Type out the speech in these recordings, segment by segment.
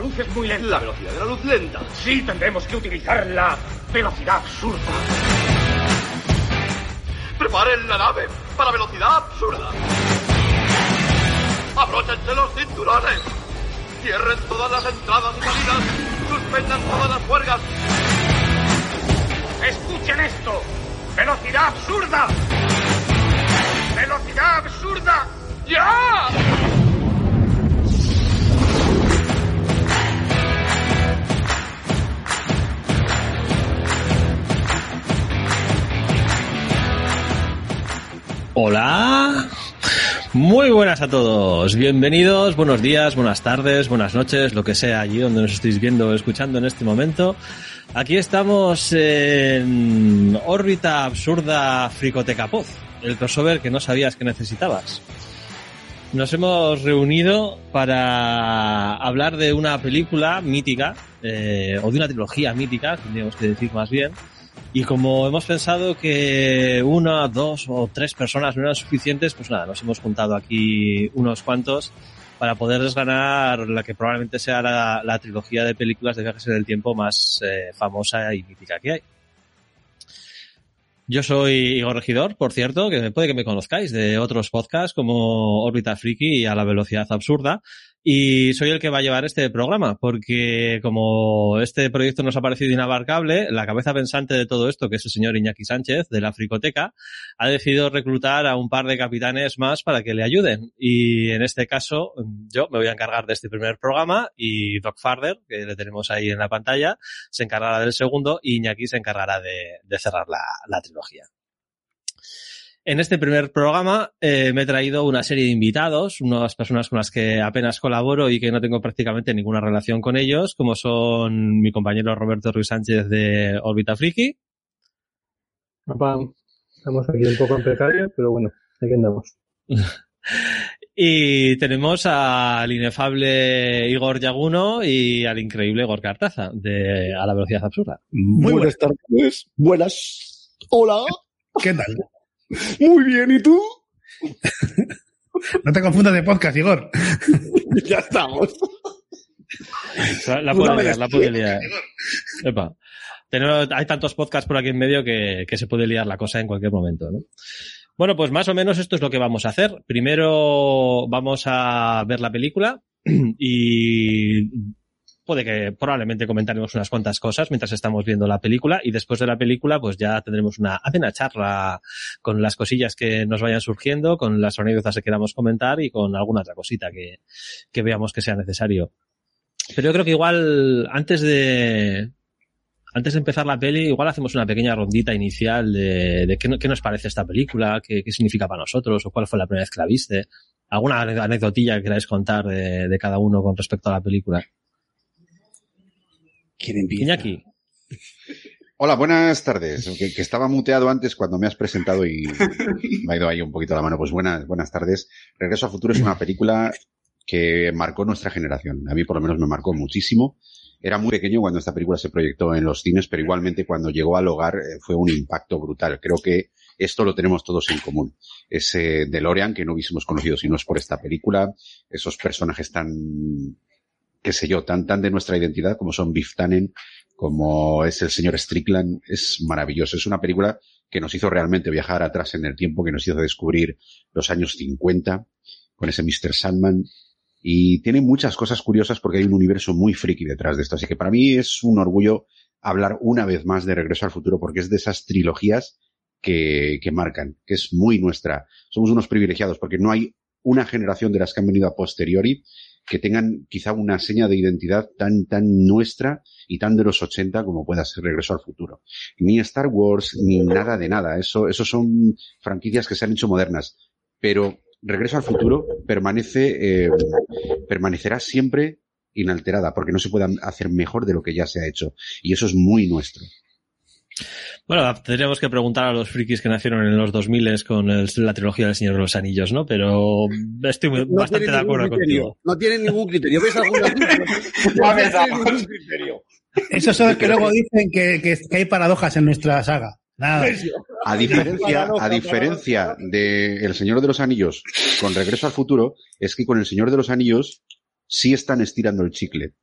La luz es muy lenta. La velocidad de la luz lenta. Sí, tendremos que utilizar la velocidad absurda. Preparen la nave para velocidad absurda. Abróchense los cinturones. Cierren todas las entradas y salidas. Suspendan todas las huelgas. Escuchen esto. Velocidad absurda. Velocidad absurda. ¡Ya! Hola. Muy buenas a todos. Bienvenidos, buenos días, buenas tardes, buenas noches, lo que sea allí donde nos estéis viendo o escuchando en este momento. Aquí estamos en órbita absurda Fricoteca Poz, el crossover que no sabías que necesitabas. Nos hemos reunido para hablar de una película mítica, eh, o de una trilogía mítica, tendríamos que decir más bien, y como hemos pensado que una, dos o tres personas no eran suficientes, pues nada, nos hemos juntado aquí unos cuantos para poder desganar la que probablemente sea la, trilogía de películas de viajes en el tiempo más eh, famosa y mítica que hay. Yo soy Igor Regidor, por cierto, que puede que me conozcáis de otros podcasts como Órbita Friki y A la Velocidad Absurda. Y soy el que va a llevar este programa, porque como este proyecto nos ha parecido inabarcable, la cabeza pensante de todo esto, que es el señor Iñaki Sánchez de la Fricoteca, ha decidido reclutar a un par de capitanes más para que le ayuden. Y en este caso, yo me voy a encargar de este primer programa y Doc Farder, que le tenemos ahí en la pantalla, se encargará del segundo y Iñaki se encargará de, cerrar la trilogía. En este primer programa eh, me he traído una serie de invitados, unas personas con las que apenas colaboro y que no tengo prácticamente ninguna relación con ellos, como son mi compañero Roberto Ruiz Sánchez de Orbita Friki. Papá, estamos aquí un poco en precario, pero bueno, aquí andamos. y tenemos al inefable Igor Yaguno y al increíble Igor Cartaza de A la Velocidad Absurda. Muy buenas tardes. Buenas. Hola. ¿Qué tal? Muy bien, ¿y tú? No te confundas de podcast, Igor. ya estamos. La puede liar, la puede liar. Epa. Tenemos, hay tantos podcasts por aquí en medio que, que, se puede liar la cosa en cualquier momento, ¿no? Bueno, pues más o menos esto es lo que vamos a hacer. Primero vamos a ver la película y puede que probablemente comentaremos unas cuantas cosas mientras estamos viendo la película y después de la película pues ya tendremos una una charla con las cosillas que nos vayan surgiendo, con las anécdotas que queramos comentar y con alguna otra cosita que, que veamos que sea necesario. Pero yo creo que igual antes de, antes de empezar la peli, igual hacemos una pequeña rondita inicial de, qué, nos parece esta película, qué, qué, significa para nosotros, o cuál fue la primera vez que la viste. ¿Alguna anécdotilla que queráis contar de, de cada uno con respecto a la película? ¿Quién empieza? Iñaki. Hola, buenas tardes. Que, que, estaba muteado antes cuando me has presentado y me ha ido ahí un poquito la mano. Pues buenas, buenas tardes. Regreso a Futuro es una película que marcó nuestra generación. A mí por lo menos me marcó muchísimo. Era muy pequeño cuando esta película se proyectó en los cines, pero igualmente cuando llegó al hogar eh, fue un impacto brutal. Creo que esto lo tenemos todos en común. Ese DeLorean que no hubiésemos conocido si no es por esta película, esos personajes tan, qué sé yo, tan, tan de nuestra identidad como son Biff Tannen, como es el señor Strickland, es maravilloso. Es una película que nos hizo realmente viajar atrás en el tiempo, que nos hizo descubrir los años 50 con ese Mr. Sandman, y tiene muchas cosas curiosas porque hay un universo muy friki detrás de esto. Así que para mí es un orgullo hablar una vez más de Regreso al Futuro porque es de esas trilogías que, que marcan, que es muy nuestra. Somos unos privilegiados porque no hay una generación de las que han venido a posteriori que tengan quizá una seña de identidad tan, tan nuestra y tan de los 80 como pueda ser Regreso al Futuro. Ni Star Wars, ni nada de nada. Eso, eso son franquicias que se han hecho modernas. Pero Regreso al Futuro permanece, eh, permanecerá siempre inalterada, porque no se puede hacer mejor de lo que ya se ha hecho. Y eso es muy nuestro. Bueno, tendríamos que preguntar a los frikis que nacieron en los 2000 con el, la trilogía del Señor de los Anillos, ¿no? Pero estoy no bastante de acuerdo criterio, contigo. No tienen ningún criterio. ¿Ves alguna no tienen ningún criterio. Esos son los que luego dicen que, que, que hay paradojas en nuestra saga. Nada. A diferencia, a diferencia de El Señor de los Anillos con Regreso al Futuro, es que con El Señor de los Anillos sí están estirando el chicle.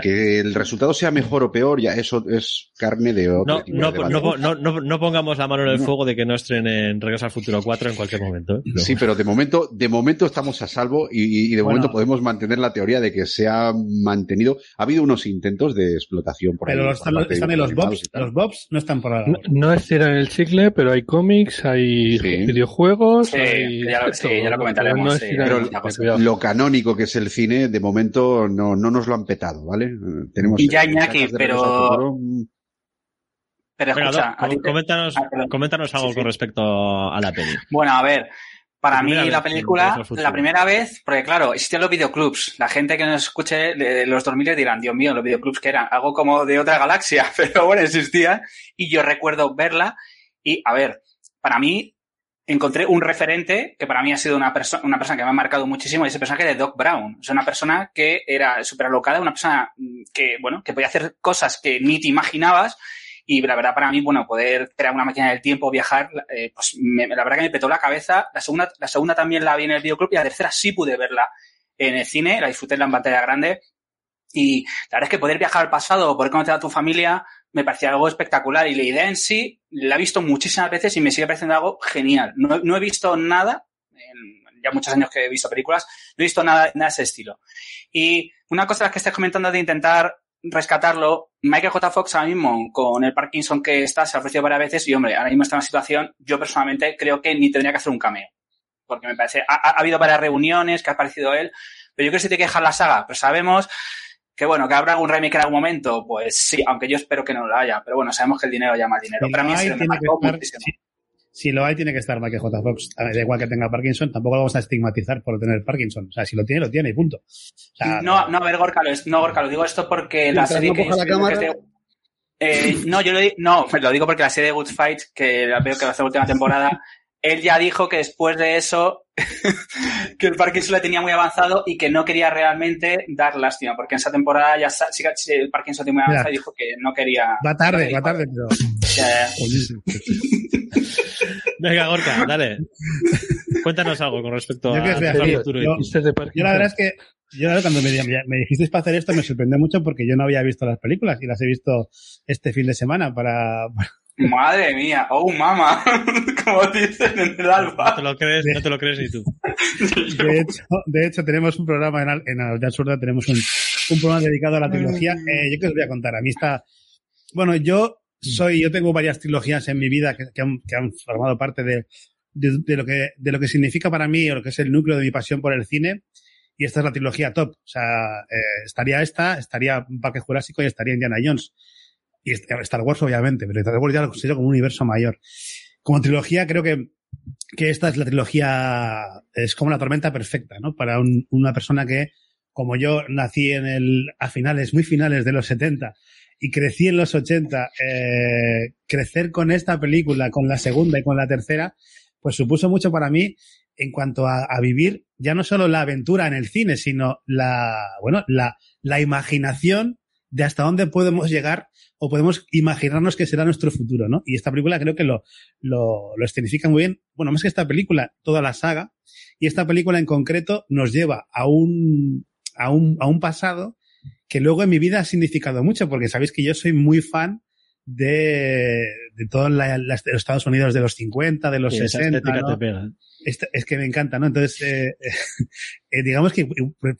Que el resultado sea mejor o peor, ya eso es carne de otro No, no, de debate. no, no, no, no pongamos la mano en el No. fuego de que no estrenen Regreso al Futuro 4 en cualquier momento. ¿eh? Sí, pero de momento, de momento estamos a salvo y, y de Bueno. momento podemos mantener la teoría de que se ha mantenido. Ha habido unos intentos de explotación por Pero ahí. por están, están ahí los bobs. Los bobs no están por ahora. No, no estiran el chicle, pero hay cómics, hay Sí. videojuegos, Sí, hay ya lo- sí, ya lo comentaremos, No sí, estiran pero. Lo canónico que es el cine, de momento no, no nos lo han petado, ¿vale? Eh, Tenemos Y ya, Iñaki, pero- Pero escucha, coméntanos, Ah, coméntanos algo Sí, sí. con respecto a la peli. Bueno, a ver, para La mí la película, la primera vez, porque claro, existían los videoclubs. La gente que nos escuche de los 2000 dirán, Dios mío, los videoclubs que eran algo como de otra galaxia, pero bueno, existían. Y yo recuerdo verla y, a ver, para mí encontré un referente que para mí ha sido una, persona una persona que me ha marcado muchísimo y es el personaje de Doc Brown. Es una persona que era súper alocada, una persona mm, que, bueno, que podía hacer cosas que ni te imaginabas y la verdad para mí, bueno, poder crear una máquina del tiempo, viajar, eh, pues me- la verdad que me petó la cabeza. La segunda, la segunda también la vi en el videoclub y la tercera sí pude verla en el cine, la disfruté en la pantalla grande. Y la verdad es que poder viajar al pasado o poder conocer a tu familia me parecía algo espectacular. Y la idea en sí la he visto muchísimas veces y me sigue pareciendo algo genial. No, no he visto nada, en ya muchos años que he visto películas, no he visto nada, de ese estilo. Y una cosa que estés comentando de intentar rescatarlo, Michael J. Fox ahora mismo, con el Parkinson que está, se ha ofrecido varias veces y, hombre, ahora mismo está en una situación, yo personalmente creo que ni tendría que hacer un cameo. Porque me parece, ha, ha habido varias reuniones que ha aparecido él, pero yo creo que se tiene que dejar la saga, pero sabemos que bueno, que habrá algún remake en algún momento, pues sí, aunque yo espero que no lo haya, pero bueno, sabemos que el dinero llama dinero. Si Para lo mí hay, sí me tiene que marcó estar- muchísimo. si- si lo hay, tiene que estar Michael J. Fox. Da igual que tenga Parkinson, tampoco lo vamos a estigmatizar por tener Parkinson. O sea, si lo tiene, lo tiene y punto. O sea, No, no, a ver, Gorka, lo, no, Gorka, lo digo esto porque la serie no que la Eh, no, yo lo digo, no, lo digo porque la serie de Good Fight, que la veo que va a ser la última temporada, él ya dijo que después de eso, que el Parkinson le tenía muy avanzado y que no quería realmente dar lástima, porque en esa temporada ya el Parkinson tiene muy avanzado y dijo que no quería. va tarde, va tarde, pero. Ya, ya. Venga, Gorka, dale. Cuéntanos algo con respecto Yo a tío, Futuro. yo-. Yo la verdad es que, yo la verdad, cuando me, dijisteis para hacer esto me sorprendió mucho porque yo no había visto las películas y las he visto este fin de semana para, Madre mía, oh mama, como dicen en el No alba. te lo crees, no te lo crees ni tú. de hecho, de hecho tenemos un programa en, Al- en Al- de Absurda, tenemos un, un programa dedicado a la trilogía. Eh, yo que os voy a contar, a mí está, bueno, yo soy, yo tengo varias trilogías en mi vida que, que han, que han formado parte de, de, de lo que, de lo que significa para mí o lo que es el núcleo de mi pasión por el cine. Y esta es la trilogía top. O sea, eh, estaría esta, estaría Parque Jurásico y estaría Indiana Jones. Y Star Wars, obviamente, pero Star Wars ya lo considero como un universo mayor. Como trilogía, creo que, que esta es la trilogía, es como la tormenta perfecta, ¿no? Para un- una persona que, como yo, nací en el, a finales, muy finales de los 70 y crecí en los 80, eh, crecer con esta película, con la segunda y con la tercera, pues supuso mucho para mí en cuanto a, a vivir ya no solo la aventura en el cine, sino la, bueno, la, la imaginación de hasta dónde podemos llegar o podemos imaginarnos que será nuestro futuro, ¿no? Y esta película creo que lo, lo, lo escenifica muy bien. Bueno, más que esta película, toda la saga. Y esta película en concreto nos lleva a un, a un, a un pasado que luego en mi vida ha significado mucho, porque sabéis que yo soy muy fan de, de todos los Estados Unidos de los 50, de los Sí, esa 60. estética ¿no? te pega. Es que me encanta, ¿no? Entonces, eh, eh, digamos que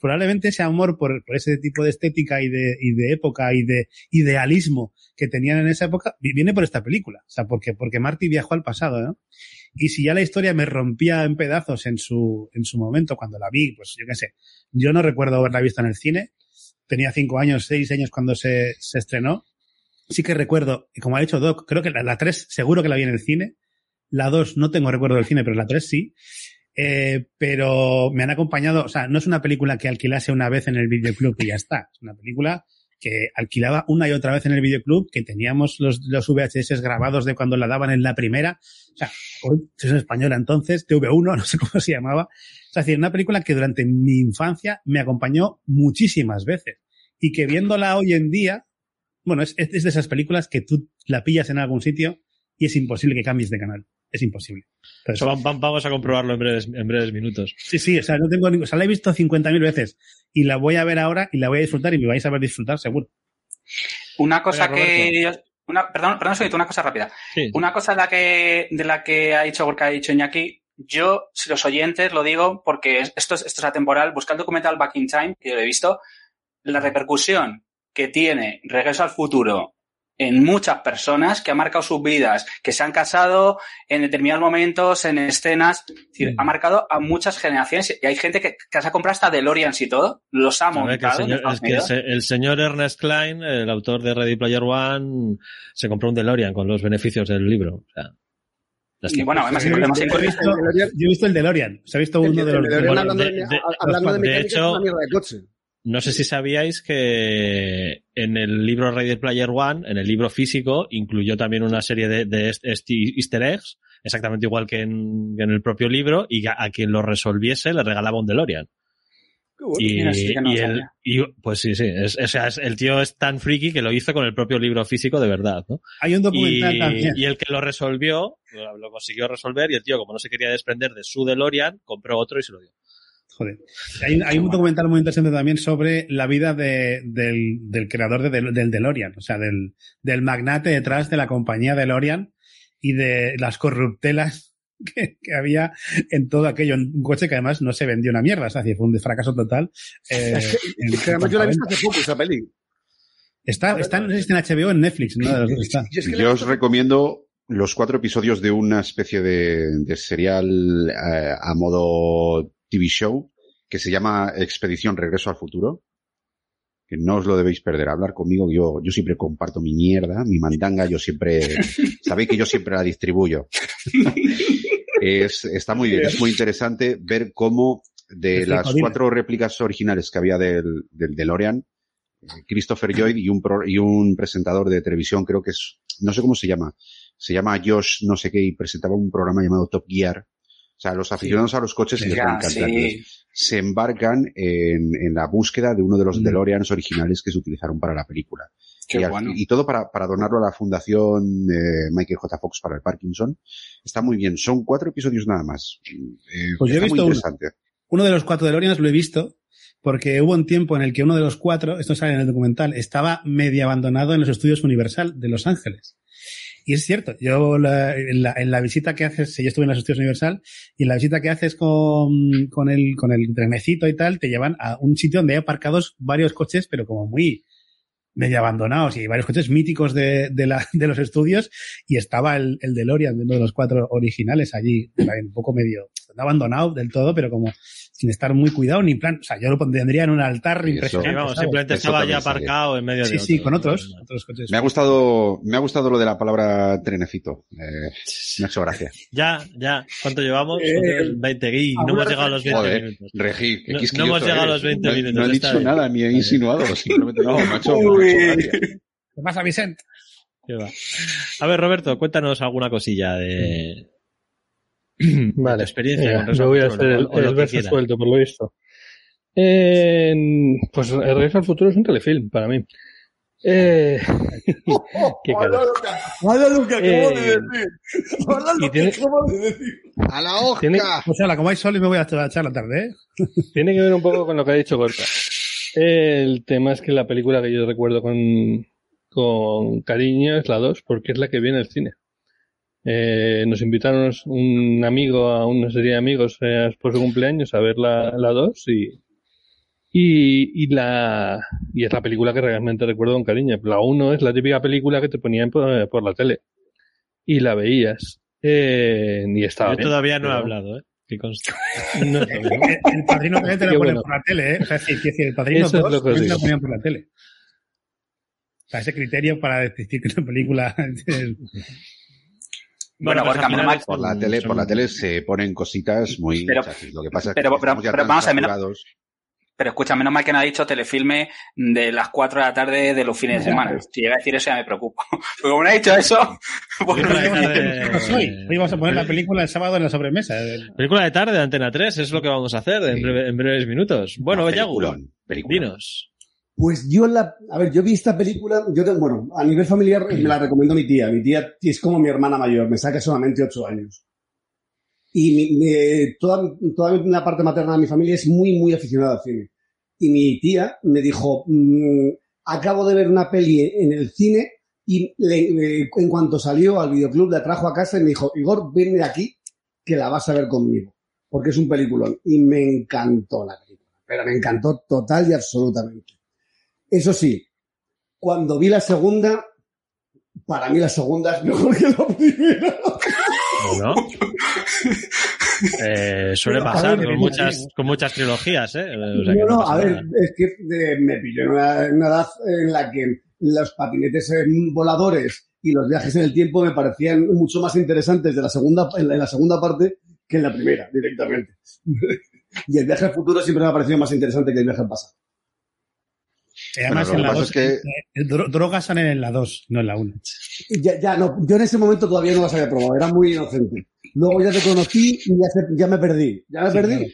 probablemente ese amor por, ese tipo de estética y de, época y de idealismo que tenían en esa época vi- viene por esta película. O sea, porque, porque Marty viajó al pasado, ¿no? Y si ya la historia me rompía en pedazos en su, en su momento cuando la vi, pues yo qué sé. Yo no recuerdo haberla visto en el cine. Tenía cinco años, seis años cuando se, se estrenó. Sí que recuerdo, y como ha dicho Doc, creo que la, 3 seguro que la vi en el cine. La 2 no tengo recuerdo del cine, pero la 3 sí. Eh, pero me han acompañado, o sea, no es una película que alquilase una vez en el videoclub y ya está. Es una película que alquilaba una y otra vez en el videoclub, que teníamos los, los VHS grabados de cuando la daban en la primera. O sea, hoy, es española entonces, TV1, no sé cómo se llamaba. Es decir, una película que durante mi infancia me acompañó muchísimas veces. Y que viéndola hoy en día, bueno, es, es de esas películas que tú la pillas en algún sitio y es imposible que cambies de canal. Es imposible. Entonces, vamos a comprobarlo en breves, en breves minutos. sí, sí, o sea, no tengo ningún, o sea, la he visto 50.000 veces y la voy a ver ahora y la voy a disfrutar y me vais a ver disfrutar seguro. Una cosa que... yo- Una, perdón, perdón, una cosa rápida. Sí. Una cosa de la que, de la que ha dicho Gorka, ha dicho Iñaki, yo, si los oyentes, lo digo porque esto es, esto es atemporal, busca el documental Back in Time, que yo lo he visto, la repercusión que tiene Regreso al Futuro en muchas personas que ha marcado sus vidas, que se han casado en determinados momentos, en escenas, es decir, Mm. ha marcado a muchas generaciones y hay gente que, que se ha comprado hasta DeLoreans y todo, los ha que el, montado. señor, es que el Unidos. se- el señor Ernest Klein, el autor de Ready Player One, se compró un DeLorean con los beneficios del libro. O sea. Y bueno, además, Yo he además visto, he visto- yo he visto el DeLorean, se ha visto uno de el los... DeLorean Bueno, hablando de- de, de- hablando de de mecánica hecho- es una mierda de coche. No sé si sabíais que en el libro Ready Player One, en el libro físico, incluyó también una serie de, easter eggs, exactamente igual que en, que en el propio libro, y a, a quien lo resolviese le regalaba un DeLorean. Y, y el, y, pues sí, sí, es, o sea, es- el tío es tan friki que lo hizo con el propio libro físico de verdad, ¿no? Hay un Y, documental también. y el que lo resolvió, lo, lo consiguió resolver, y el tío, como no se quería desprender de su DeLorean, compró otro y se lo dio. Joder. Hay, hay un documental muy interesante también sobre la vida de- del, del creador de, del, del DeLorean, o sea, del, del magnate detrás de la compañía DeLorean y de las corruptelas que, que había en todo aquello. Un coche que además no se vendió una mierda, es decir, fue un fracaso total. eh, en Que además yo la he visto hace poco, esa peli. Está, está, no sé si está en HBO o en Netflix, ¿no? De los está. Yo es que la he Yo os recomiendo los cuatro episodios de una especie de, de serial eh, a modo TV show que se llama Expedición Regreso al Futuro. Que no os lo debéis perder. Hablar conmigo, yo, yo siempre comparto mi mierda, mi mandanga, yo siempre, sabéis que yo siempre la distribuyo. es, está muy bien, es muy interesante ver cómo de las cuatro réplicas originales que había del, del DeLorean, Christopher Lloyd y un, pro- y un presentador de televisión, creo que es, no sé cómo se llama, se llama Josh no sé qué y presentaba un programa llamado Top Gear. O sea, los aficionados a los coches les va a Ya, encantar. sí. Entonces, se embarcan en, en la búsqueda de uno de los Mm. DeLoreans originales que se utilizaron para la película. Qué y, bueno. y todo para, para donarlo a la fundación eh, Michael J. Fox para el Parkinson. Está muy bien. Son cuatro episodios nada más. Eh, Pues yo he visto uno. interesante. Uno de los cuatro DeLoreans lo he visto porque hubo un tiempo en el que uno de los cuatro, esto sale en el documental, estaba medio abandonado en los estudios Universal de Los Ángeles. Y es cierto, yo la- en, la, en la visita que haces, yo estuve en los estudios Universal, y en la visita que haces con, con, el, con el trenecito y tal, te llevan a un sitio donde hay aparcados varios coches, pero como muy medio abandonados y varios coches míticos de, de, la, de los estudios y estaba el, el DeLorean, uno de los cuatro originales allí, un poco medio no abandonado del todo, pero como sin estar muy cuidado ni en plan, o sea, yo lo pondría en un altar Y impresionante. Sí, simplemente estaba ya aparcado en medio de Sí, sí, con otros, otros coches. Me ha gustado, me ha gustado lo de la palabra trenecito. Eh, me ha hecho gracia. Ya, ya. ¿Cuánto llevamos? Eh, 20 y no hemos llegado a los 20 Joder, minutos. Regi, No- hemos llegado a los 20 No- minutos, No he dicho bien. nada, ni he insinuado, simplemente no, me ha hecho. ¿Qué pasa, Vicente? A ver, Roberto, cuéntanos alguna cosilla de, Vale. tu experiencia Venga, con Regreso yo al voy a Futuro, hacer el, o- o lo el que verso suelto, por lo visto. Pues el Regreso al Futuro es un telefilm para mí. Eh, qué Hola, hola, Eh, decir. Hola, tiene- decir. A la hoja. Tiene- Pues la como hay sol y me voy a echar la tarde, ¿eh? Tiene que ver un poco con lo que ha dicho Gorka. El tema es que la película que yo recuerdo con, con cariño es la 2, porque es la que viene al cine. Eh, nos invitaron un amigo a una serie de amigos eh, por su cumpleaños a ver la, la 2 y, y, y la y es la película que realmente recuerdo con cariño. La 1 es la típica película que te ponían por, por la tele y la veías. Eh, y estaba Yo bien, todavía no he hablado, ¿eh? Que conste. No, El, el padrino también te lo Qué ponen bueno. por la tele, ¿eh? O sea, es decir, el padrino Eso es 2 lo que os también te lo digo. ponían por la tele. O sea, ese criterio para decir que una película Bueno, pues final mal- Por la tele, son- por la tele se ponen cositas muy Pero-. Lo que pasa es que pero- pero- ya vamos a ver, menos-. Pero escucha, menos mal que no ha dicho telefilme de las 4 de la tarde de los fines de semana. Si llega a decir eso ya me preocupo. Porque como no ha dicho eso, pues de Hoy hoy vamos a poner la película el sábado en la sobremesa. El- Película de tarde de Antena 3, es lo que vamos a hacer en, Sí. breve- en breves minutos. Bueno, No, Yagu, dinos. Pues yo la, a ver, yo vi esta película, yo tengo, bueno, a nivel familiar me la recomendó mi tía. Mi tía es como mi hermana mayor, me saca solamente ocho años. Y toda, toda la parte materna de mi familia es muy, muy aficionada al cine. Y mi tía me dijo, mm, acabo de ver una peli en el cine y eh, en cuanto salió al videoclub la trajo a casa y me dijo, Igor, ven de aquí que la vas a ver conmigo. Porque es un peliculón. Y me encantó la película. Pero me encantó total y absolutamente. Eso sí, cuando vi la segunda, para mí la segunda es mejor que la primera. Bueno. Eh, suele Pero, pasar ver, con muchas, con muchas trilogías, ¿eh? O sea no, no, a ver, nada. es que eh, me pilló en una, edad en la que los patinetes eh, voladores y los viajes en el tiempo me parecían mucho más interesantes de la segunda, en la, en la segunda parte que en la primera, directamente. y el viaje al futuro siempre me ha parecido más interesante que el viaje al pasado. Además Bueno, en la que 2, pasa es que- drogas salen en la 2, no en la 1. Ya, ya, no, yo en ese momento todavía no las había probado, era muy inocente. Luego ya te conocí y ya, se- ya me perdí. Ya me Sí, perdí. claro.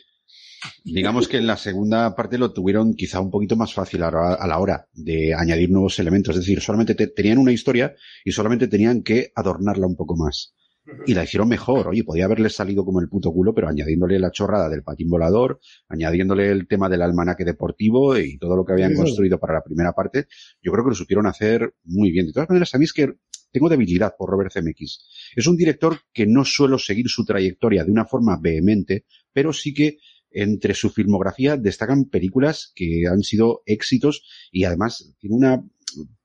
Digamos que en la segunda parte lo tuvieron quizá un poquito más fácil a la, a la hora de añadir nuevos elementos. Es decir, solamente te- tenían una historia y solamente tenían que adornarla un poco más. Y la hicieron mejor. Oye, podía haberles salido como el puto culo, pero añadiéndole la chorrada del patín volador, añadiéndole el tema del almanaque deportivo y todo lo que habían construido para la primera parte, yo creo que lo supieron hacer muy bien. De todas maneras, a mí es que tengo debilidad por Robert Zemeckis. Es un director que no suelo seguir su trayectoria de una forma vehemente, pero sí que entre su filmografía destacan películas que han sido éxitos y además tiene una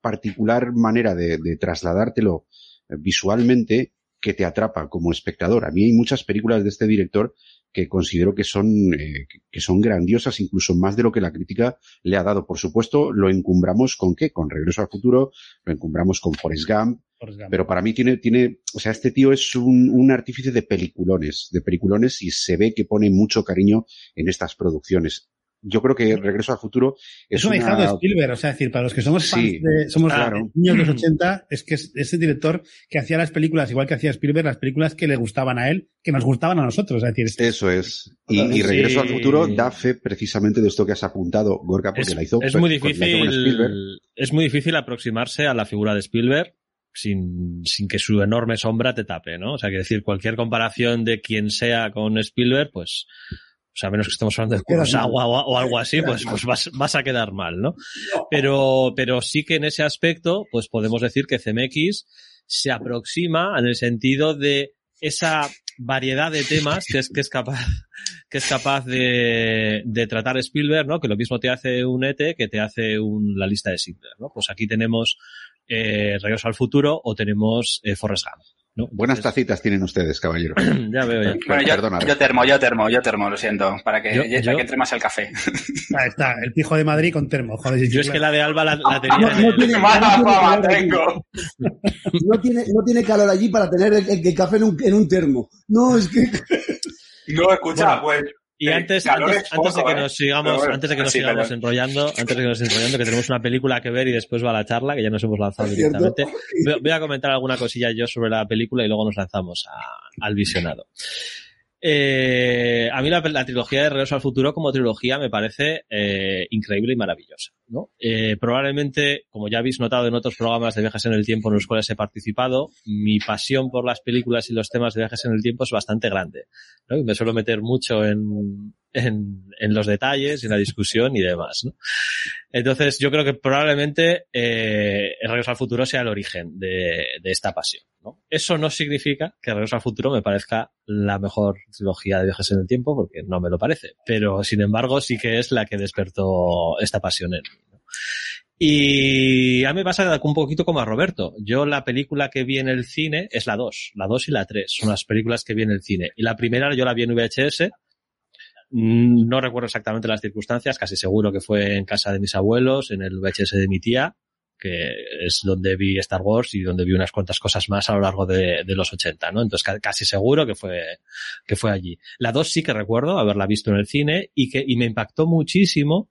particular manera de, de trasladártelo visualmente que te atrapa como espectador. A mí hay muchas películas de este director que considero que son, eh, que- que son grandiosas, incluso más de lo que la crítica le ha dado. Por supuesto, lo encumbramos con qué? Con Regreso al Futuro, lo encumbramos con Forrest Gump, pero para mí tiene, tiene, o sea, este tío es un, un artífice de peliculones, de peliculones y se ve que pone mucho cariño en estas producciones. Yo creo que Regreso al Futuro es, Es un una... de Spielberg, o sea, es decir, para los que somos fans Sí, de, somos claro. niños de los 80, es que es ese director que hacía las películas, igual que hacía Spielberg, las películas que le gustaban a él, que nos gustaban a nosotros, es decir, Eso es. Y, y Regreso al. Futuro da fe precisamente de esto que has apuntado, Gorka, porque es, la hizo, es muy hizo con difícil Spielberg. es muy difícil aproximarse a la figura de Spielberg sin, sin que su enorme sombra te tape, ¿no? O sea, que decir, cualquier comparación de quien sea con Spielberg, pues, o sea, a menos que estemos hablando de Kurosawa o, o algo así, pues, pues vas, vas a quedar mal, ¿no? Pero, pero sí que en ese aspecto, pues podemos decir que CMX se aproxima en el sentido de esa variedad de temas que es, que es capaz, que es capaz de, de tratar Spielberg, ¿no? Que lo mismo te hace un ET que te hace un, la lista de Schindler, ¿no? Pues aquí tenemos eh, Regreso al Futuro o tenemos eh, Forrest Gump, ¿no? Buenas Entonces, tacitas tienen ustedes, caballero. ya veo, ya. Bueno, yo, Perdona. yo termo, yo termo, yo termo, lo siento, para que, Yo- para yo- que entre más el café. ahí está, el pijo de Madrid con termo, joder. si Yo es que la de Alba la, la tenía No, no tiene, Mala no tiene fama calor allí. tengo. No tiene, no tiene calor allí para tener el, el- el café en un, en un termo. No, es que... No, escucha, Bueno, pues. Y antes, antes, es antes de que ¿eh? nos sigamos, bueno, antes de que nos sí, sigamos pero- enrollando, antes de que nos enrollando, que tenemos una película que ver y después va la charla, que ya nos hemos lanzado directamente. Voy, voy a comentar alguna cosilla yo sobre la película y luego nos lanzamos a- al visionado. Eh, a mí la, trilogía de Regreso al Futuro como trilogía me parece eh, increíble y maravillosa. ¿no? Eh, probablemente, como ya habéis notado en otros programas de viajes en el tiempo en los cuales he participado, mi pasión por las películas y los temas de viajes en el tiempo es bastante grande. ¿no? Y me suelo meter mucho en, en, en los detalles, en la discusión y demás. ¿no? Entonces, yo creo que probablemente Regreso al Futuro sea el origen de, de esta pasión. ¿No? Eso no significa que Regreso al Futuro me parezca la mejor trilogía de viajes en el tiempo, porque no me lo parece. Pero, sin embargo, sí que es la que despertó esta pasión en mí. Y a mí me pasa un poquito como a Roberto. Yo la película que vi en el cine es la 2. La 2 y la 3 son las películas que vi en el cine. Y la primera yo la vi en VHS. Mm, No recuerdo exactamente las circunstancias, casi seguro que fue en casa de mis abuelos, en el VHS de mi tía, que es donde vi Star Wars y donde vi unas cuantas cosas más a lo largo de, los 80, ¿no? Entonces ca- casi seguro que fue, que fue allí. La 2 sí que recuerdo haberla visto en el cine y que, y me impactó muchísimo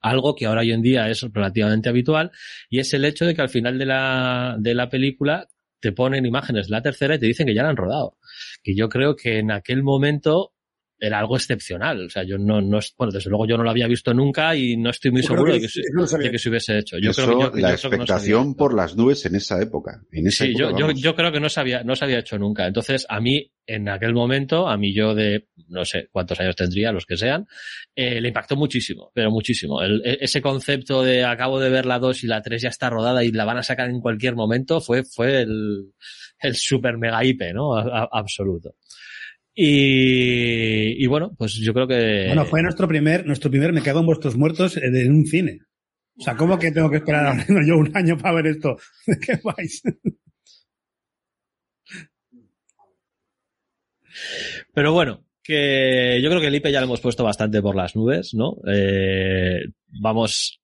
algo que ahora hoy en día es relativamente habitual y es el hecho de que al final de la, de la película te ponen imágenes de la tercera y te dicen que ya la han rodado. Que yo creo que en aquel momento era algo excepcional. O sea, yo no, no, es- bueno, desde luego yo no lo había visto nunca y no estoy muy Yo seguro que de que, se, no de que hubiese hecho. Yo Eso, creo que yo, yo la no expectación hecho. por las nubes en esa época. En esa Sí, época, yo, yo, creo que no se, había, no se había hecho nunca. Entonces, a mí, en aquel momento, a mí yo de, no sé cuántos años tendría, los que sean, eh, le impactó muchísimo, pero muchísimo. El- e- ese concepto de acabo de ver la 2 y la 3 ya está rodada y la van a sacar en cualquier momento fue, fue el, el super mega hipe, ¿no? A- a- absoluto. Y, y bueno, pues yo creo que... Bueno, fue nuestro primer, nuestro primer Me cago en vuestros muertos en en un cine. O sea, ¿cómo que tengo que esperar ahora yo un año para ver esto? ¿De qué vais? Pero bueno, que yo creo que el IPE ya lo hemos puesto bastante por las nubes, ¿no? Eh, vamos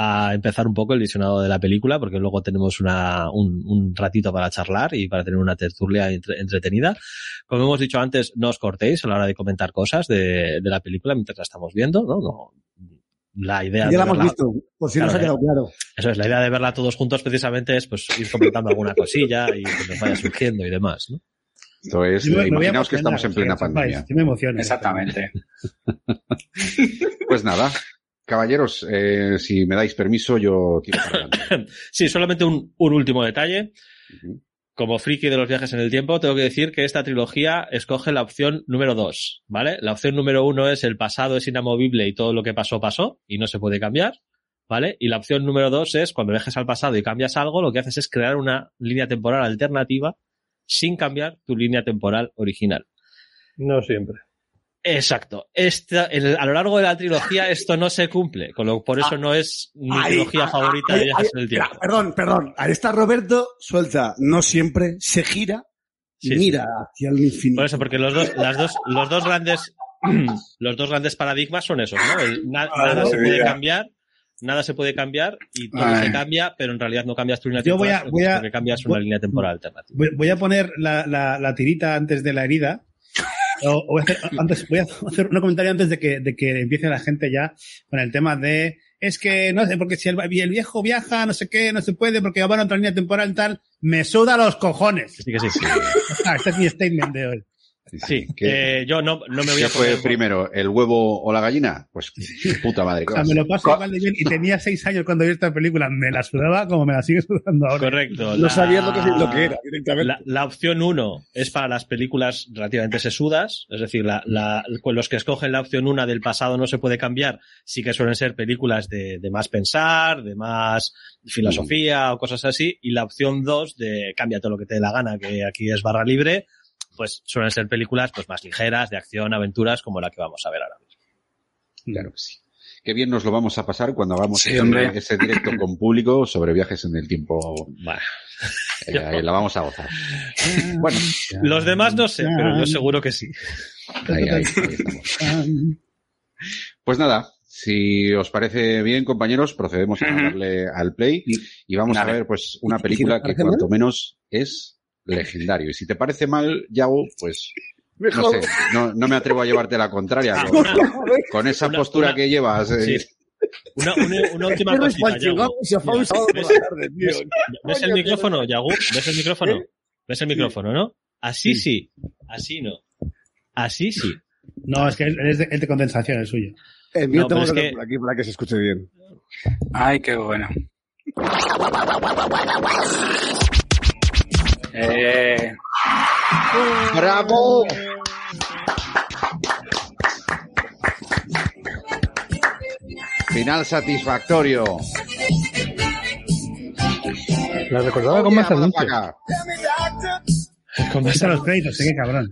a empezar un poco el visionado de la película, porque luego tenemos una, un, un ratito para charlar y para tener una tertulia entre- entretenida. Como hemos dicho antes, no os cortéis a la hora de comentar cosas de, de la película mientras la estamos viendo, ¿no? no la idea Ya de la hemos verla- visto, por si no Claro, se ha quedado claro. Eso es, la idea de verla todos juntos precisamente es pues ir comentando alguna cosilla y que nos vaya surgiendo y demás, ¿no? Esto es, me- eh, me imaginaos que estamos en plena que pandemia. me emociono. Exactamente. Pues nada, caballeros, eh, si me dais permiso, yo tiro para adelante. Sí, solamente un, un último detalle. Como friki de los viajes en el tiempo, tengo que decir que esta trilogía escoge la opción número dos, ¿vale? La opción número uno es el pasado es inamovible y todo lo que pasó, pasó y no se puede cambiar, ¿vale? Y la opción número dos es cuando viajes al pasado y cambias algo, lo que haces es crear una línea temporal alternativa sin cambiar tu línea temporal original. No siempre. Exacto. Esta, el- a lo largo de la trilogía esto no se cumple, con lo, por eso no es mi Ahí, trilogía ah, favorita ahí, de ahí, el tiempo. Perdón, perdón. Ahí está Roberto, suelta. No siempre se gira y Sí, sí. mira hacia el infinito. Por eso, porque los dos, las dos, los dos grandes, los dos grandes paradigmas son esos, ¿no? El na- Ah, nada no, se puede mira. cambiar, nada se puede cambiar y todo Ay. se cambia, pero en realidad no cambias tu línea Yo voy temporal, a- voy a- cambias una voy- línea temporal alternativa. Voy, voy a poner la, la, la tirita antes de la herida. Voy, a hacer, antes, voy a hacer un comentario antes de que, de que empiece la gente ya con el tema de es que no sé, porque si el, el viejo viaja, no sé qué, no se puede, porque va a otra línea temporal tal, me suda los cojones. Sí que sí. sí. Ah, este es mi statement de hoy. Sí, ¿Qué, eh, yo no, no me voy qué a fue poner... primero, el huevo o la gallina? Pues puta madre. O ¿qué sea, me lo paso igual de bien y tenía seis años cuando vi esta película, me la sudaba como me la sigue sudando ahora. Correcto. no la- sabías lo que, lo que era directamente. La, la opción 1 es para las películas relativamente sesudas, es decir, la, la- con los que escogen la opción 1 del pasado no se puede cambiar, sí que suelen ser películas de, de más pensar, de más filosofía o cosas así, y la opción 2 de cambia todo lo que te dé la gana, que aquí es barra libre, pues suelen ser películas pues más ligeras, de acción, aventuras, como la que vamos a ver ahora mismo. Claro que sí. Qué bien nos lo vamos a pasar cuando hagamos Sí, ese, ese directo con público sobre viajes en el tiempo. Bueno. Eh, ahí la vamos a gozar. Bueno, Los demás no sé, pero yo seguro que sí. ahí, ahí, ahí estamos. Pues nada, si os parece bien, compañeros, procedemos a darle al play y vamos a ver pues una ¿Y si película que cuanto menos es legendario. Y si te parece mal, Yago, pues no sé, no, no me atrevo a llevarte la contraria. Ah, con, una- con esa una- postura una- que llevas. eh, sí. Una, una, una última cosita, Yago. ¿Ves el micrófono, Yagu? ¿Ves el micrófono? ¿Ves el micrófono, no? Así sí, así no. Así sí. No, es que es de, es de condensación el suyo. El mío No, tengo que es que- por aquí para que se escuche bien. Ay, qué bueno. Eh, ¡Bravo! Final satisfactorio. La recordaba con más anuncio. Con Ves a los créditos, sí, qué cabrón.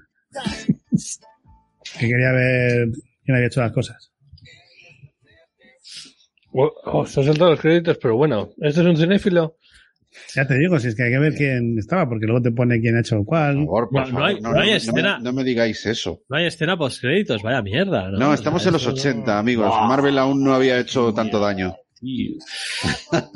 Que quería ver quién había hecho las cosas. Oh, oh, se han saltado los créditos, pero bueno, ¿esto es un cinéfilo? Ya te digo, si es que hay que ver quién estaba, porque luego te pone quién ha hecho Por cuál. favor, por No, hay- No, no hay no, no escena. me, no me digáis eso. No hay escena post créditos, vaya mierda. No, No, estamos en los Eso 80, amigos. Marvel aún no había hecho tanto daño.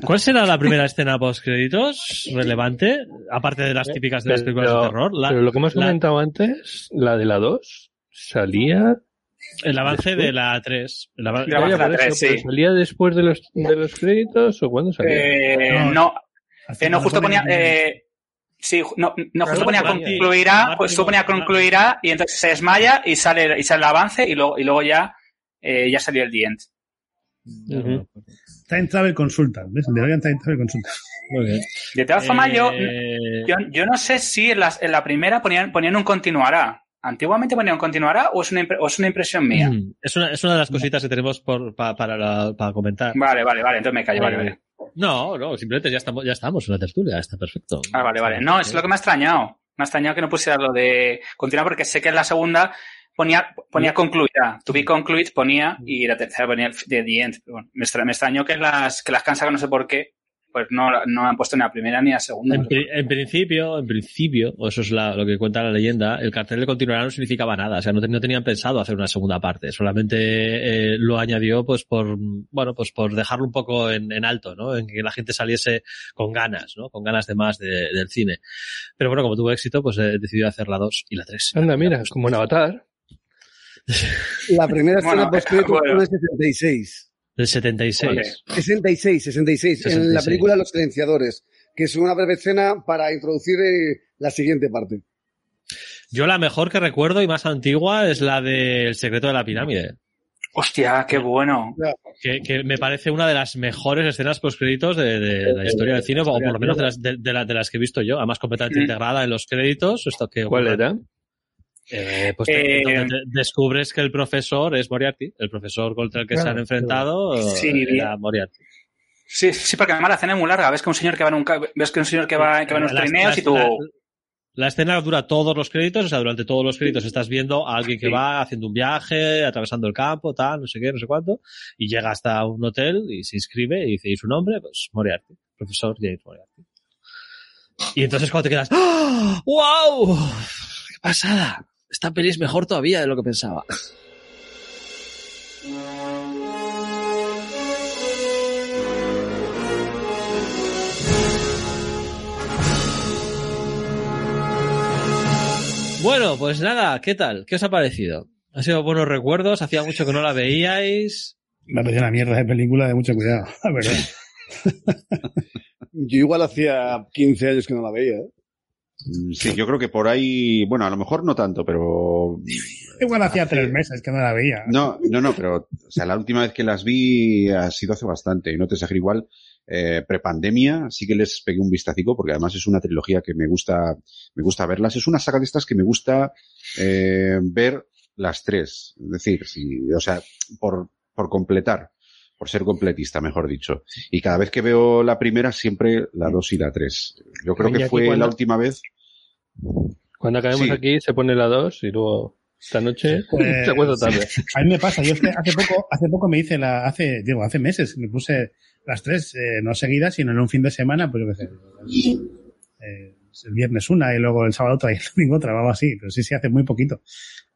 ¿Cuál será la primera escena post créditos relevante? Aparte de las típicas de las películas de terror. La- pero lo que hemos la- comentado antes, la de la 2, salía... el avance de la 3. El ava- El avance de la por tres, eso, pero sí. ¿Salía después de los, de los créditos o cuándo salía? eh, No. Eh, no, justo ponía. Eh, Sí, no, no justo ponía concluirá, pues justo ponía concluirá y entonces se desmaya y sale, y sale el avance y luego, y luego ya, eh, ya salió el The End. Ujú. Time Travel Consulta. ¿Ves? Time Travel Consulta. Muy bien. De todas formas, yo, Eh, yo, yo no sé si en, las- en la primera ponían, ponían un continuará. ¿Antiguamente ponían un continuará o es una, impre- o es una impresión mía? mm, Es una, es una de las cositas que tenemos por, pa- para, la- para comentar. Vale, vale, vale, entonces me callo, vale, vale. No, no, simplemente ya estamos, ya estamos en la tertulia, está perfecto. Ah, vale, vale. No, es lo que me ha extrañado. Me ha extrañado que no pusiera lo de continuar porque sé que en la segunda ponía, ponía concluirá. To be concluid ponía y la tercera ponía de the end. Me, extra- me extrañó que las, que las sacado no sé por qué, pues no, no han puesto ni la primera ni la segunda. En, en principio, en principio, o eso es la- lo que cuenta la leyenda, el cartel de continuará no significaba nada. O sea, no, no tenían pensado hacer una segunda parte. Solamente eh, lo añadió, pues, por, bueno, pues por dejarlo un poco en, en alto, ¿no? En que la gente saliese con ganas, ¿no? Con ganas de más de- del cine. Pero bueno, como tuvo éxito, pues eh, decidió hacer la 2 y la 3. Anda, mira, como en Avatar. La primera escena Bueno, post-crédito bueno. fue en el 66. Del 76. Joder. 66, 66, En 66. la película Los Silenciadores, que es una breve escena para introducir eh, la siguiente parte. Yo la mejor que recuerdo y más antigua es la del secreto de la pirámide. Hostia, qué bueno. Que, que me parece una de las mejores escenas postcréditos de, de la historia del cine, o por lo menos de las, de, de la- de las que he visto yo, además completamente Mm. integrada en los créditos. Esto que, ¿Cuál era? Eh, pues Eh, descubres que el profesor es Moriarty, el profesor contra el que se Claro, han enfrentado Sí, eh, bien. era Moriarty. Sí, sí, porque además la escena es muy larga. Ves que un señor que va en un, ves que un señor que va, que va en unos La- trineos y tú... la- la escena dura todos los créditos, o sea, durante todos los créditos estás viendo a alguien que Sí. va haciendo un viaje, atravesando el campo, tal, no sé qué, no sé cuánto, y llega hasta un hotel y se inscribe y dice, ¿y su nombre? Pues Moriarty, profesor James Moriarty. Y entonces cuando te quedas, ¡Ah! ¡Wow! ¡Qué pasada! Esta peli es mejor todavía de lo que pensaba. Bueno, pues nada, ¿qué tal? ¿Qué os ha parecido? ¿Ha sido buenos recuerdos? ¿Hacía mucho que no la veíais? Me parece una mierda de película de mucho cuidado, la verdad. Yo igual hacía 15 años que no la veía. ¿eh? Sí, yo creo que por ahí, bueno, a lo mejor no tanto, pero Igual hacía tres meses que no la veía. no, no, no, pero o sea, la última vez que las vi ha sido hace bastante y no te exagero igual. Eh, prepandemia sí que les pegué un vistacico porque además es una trilogía que me gusta, me gusta verlas. Es una saga de estas que me gusta eh, ver las tres, es decir, si, o sea, por, por completar, por ser completista, mejor dicho. Y cada vez que veo la primera, siempre la dos y la tres. Yo creo que fue la última vez. Cuando acabemos Sí. aquí se pone la 2 y luego esta noche Pues, se acuerda tarde. A mí me pasa, yo es que hace poco, hace poco me hice la, hace, digo, hace meses, me puse las tres, eh, no seguidas, sino en un fin de semana, pues yo qué sé, eh, el viernes una y luego el sábado otra y el domingo otra, algo así, pero sí, sí, hace muy poquito.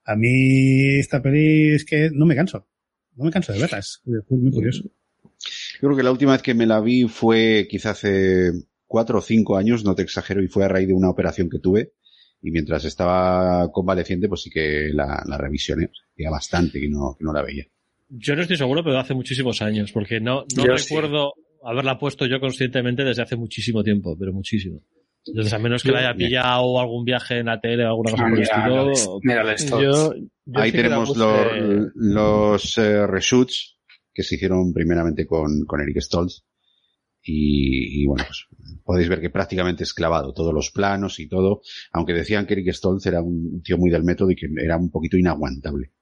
A mí esta peli es que no me canso, no me canso de verla, es muy, muy curioso. Yo creo que la última vez que me la vi fue quizá hace cuatro o cinco años, no te exagero, y fue a raíz de una operación que tuve. Y mientras estaba convaleciente, pues sí que la, la revisioné. Hacía bastante que no, que no la veía. Yo no estoy seguro, pero hace muchísimos años, porque no, no Yo sí. recuerdo haberla puesto yo conscientemente desde hace muchísimo tiempo, pero muchísimo. Entonces, a menos que la haya pillado algún viaje en la tele o alguna cosa por el estilo. los- mira los Yo, todos. yo Ahí sí tenemos los, los eh, reshoots que se hicieron primeramente con, con Eric Stoltz. Y, y bueno, pues podéis ver que prácticamente es clavado todos los planos y todo, aunque decían que Eric Stoltz era un tío muy del método y que era un poquito inaguantable.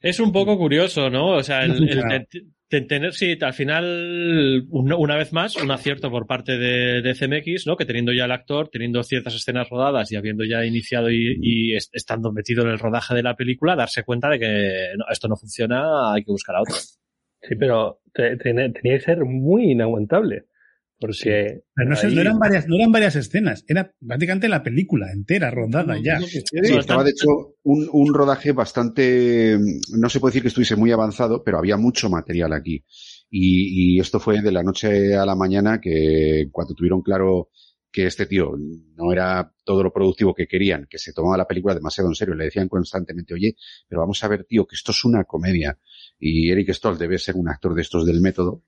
Es un poco curioso, ¿no? O sea, el, de- tener, sí, al final, una, vez más, un acierto por parte de, de CMX, ¿no? Que teniendo ya el actor, teniendo ciertas escenas rodadas y habiendo ya iniciado y, y est- estando metido en el rodaje de la película, darse cuenta de que no, esto no funciona, hay que buscar a otro. Sí, pero te- te- tenía que ser muy inaguantable. Porque. Pero no, ahí- no eran varias, no eran varias escenas, era prácticamente la película entera, rodada ya. Sí, estaba de hecho un, un rodaje bastante, no se puede decir que estuviese muy avanzado, pero había mucho material aquí. Y, y esto fue de la noche a la mañana que cuando tuvieron claro que este tío no era todo lo productivo que querían, que se tomaba la película demasiado en serio, le decían constantemente, oye, pero vamos a ver, tío, que esto es una comedia. Y Eric Stoll debe ser un actor de estos del método,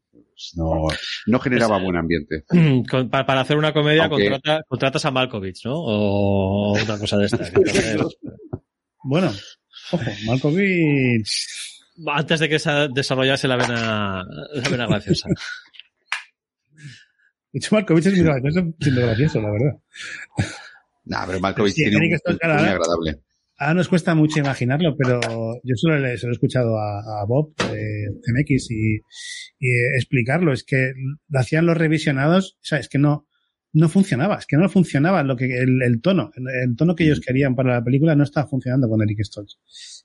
no, no generaba buen ambiente. Con- pa- para hacer una comedia Aunque- contrata- contratas a Malkovich, ¿no? O una cosa de esta. Bueno, ojo, Malkovich. Antes de que se desarrollase la vena, la vena graciosa. De hecho, Malkovich es muy gracioso, siendo gracioso, la verdad. Nah, pero Malkovich Sí, tiene un Stoltz, punto muy ahora- agradable. Ahora nos cuesta mucho imaginarlo, pero yo solo le, se lo he escuchado a, a Bob de CMX y, y, explicarlo. Es que lo hacían los revisionados, o sea, es que no, no funcionaba, es que no funcionaba lo que, el, el tono, el, el tono que ellos querían para la película no estaba funcionando con Eric Stoltz.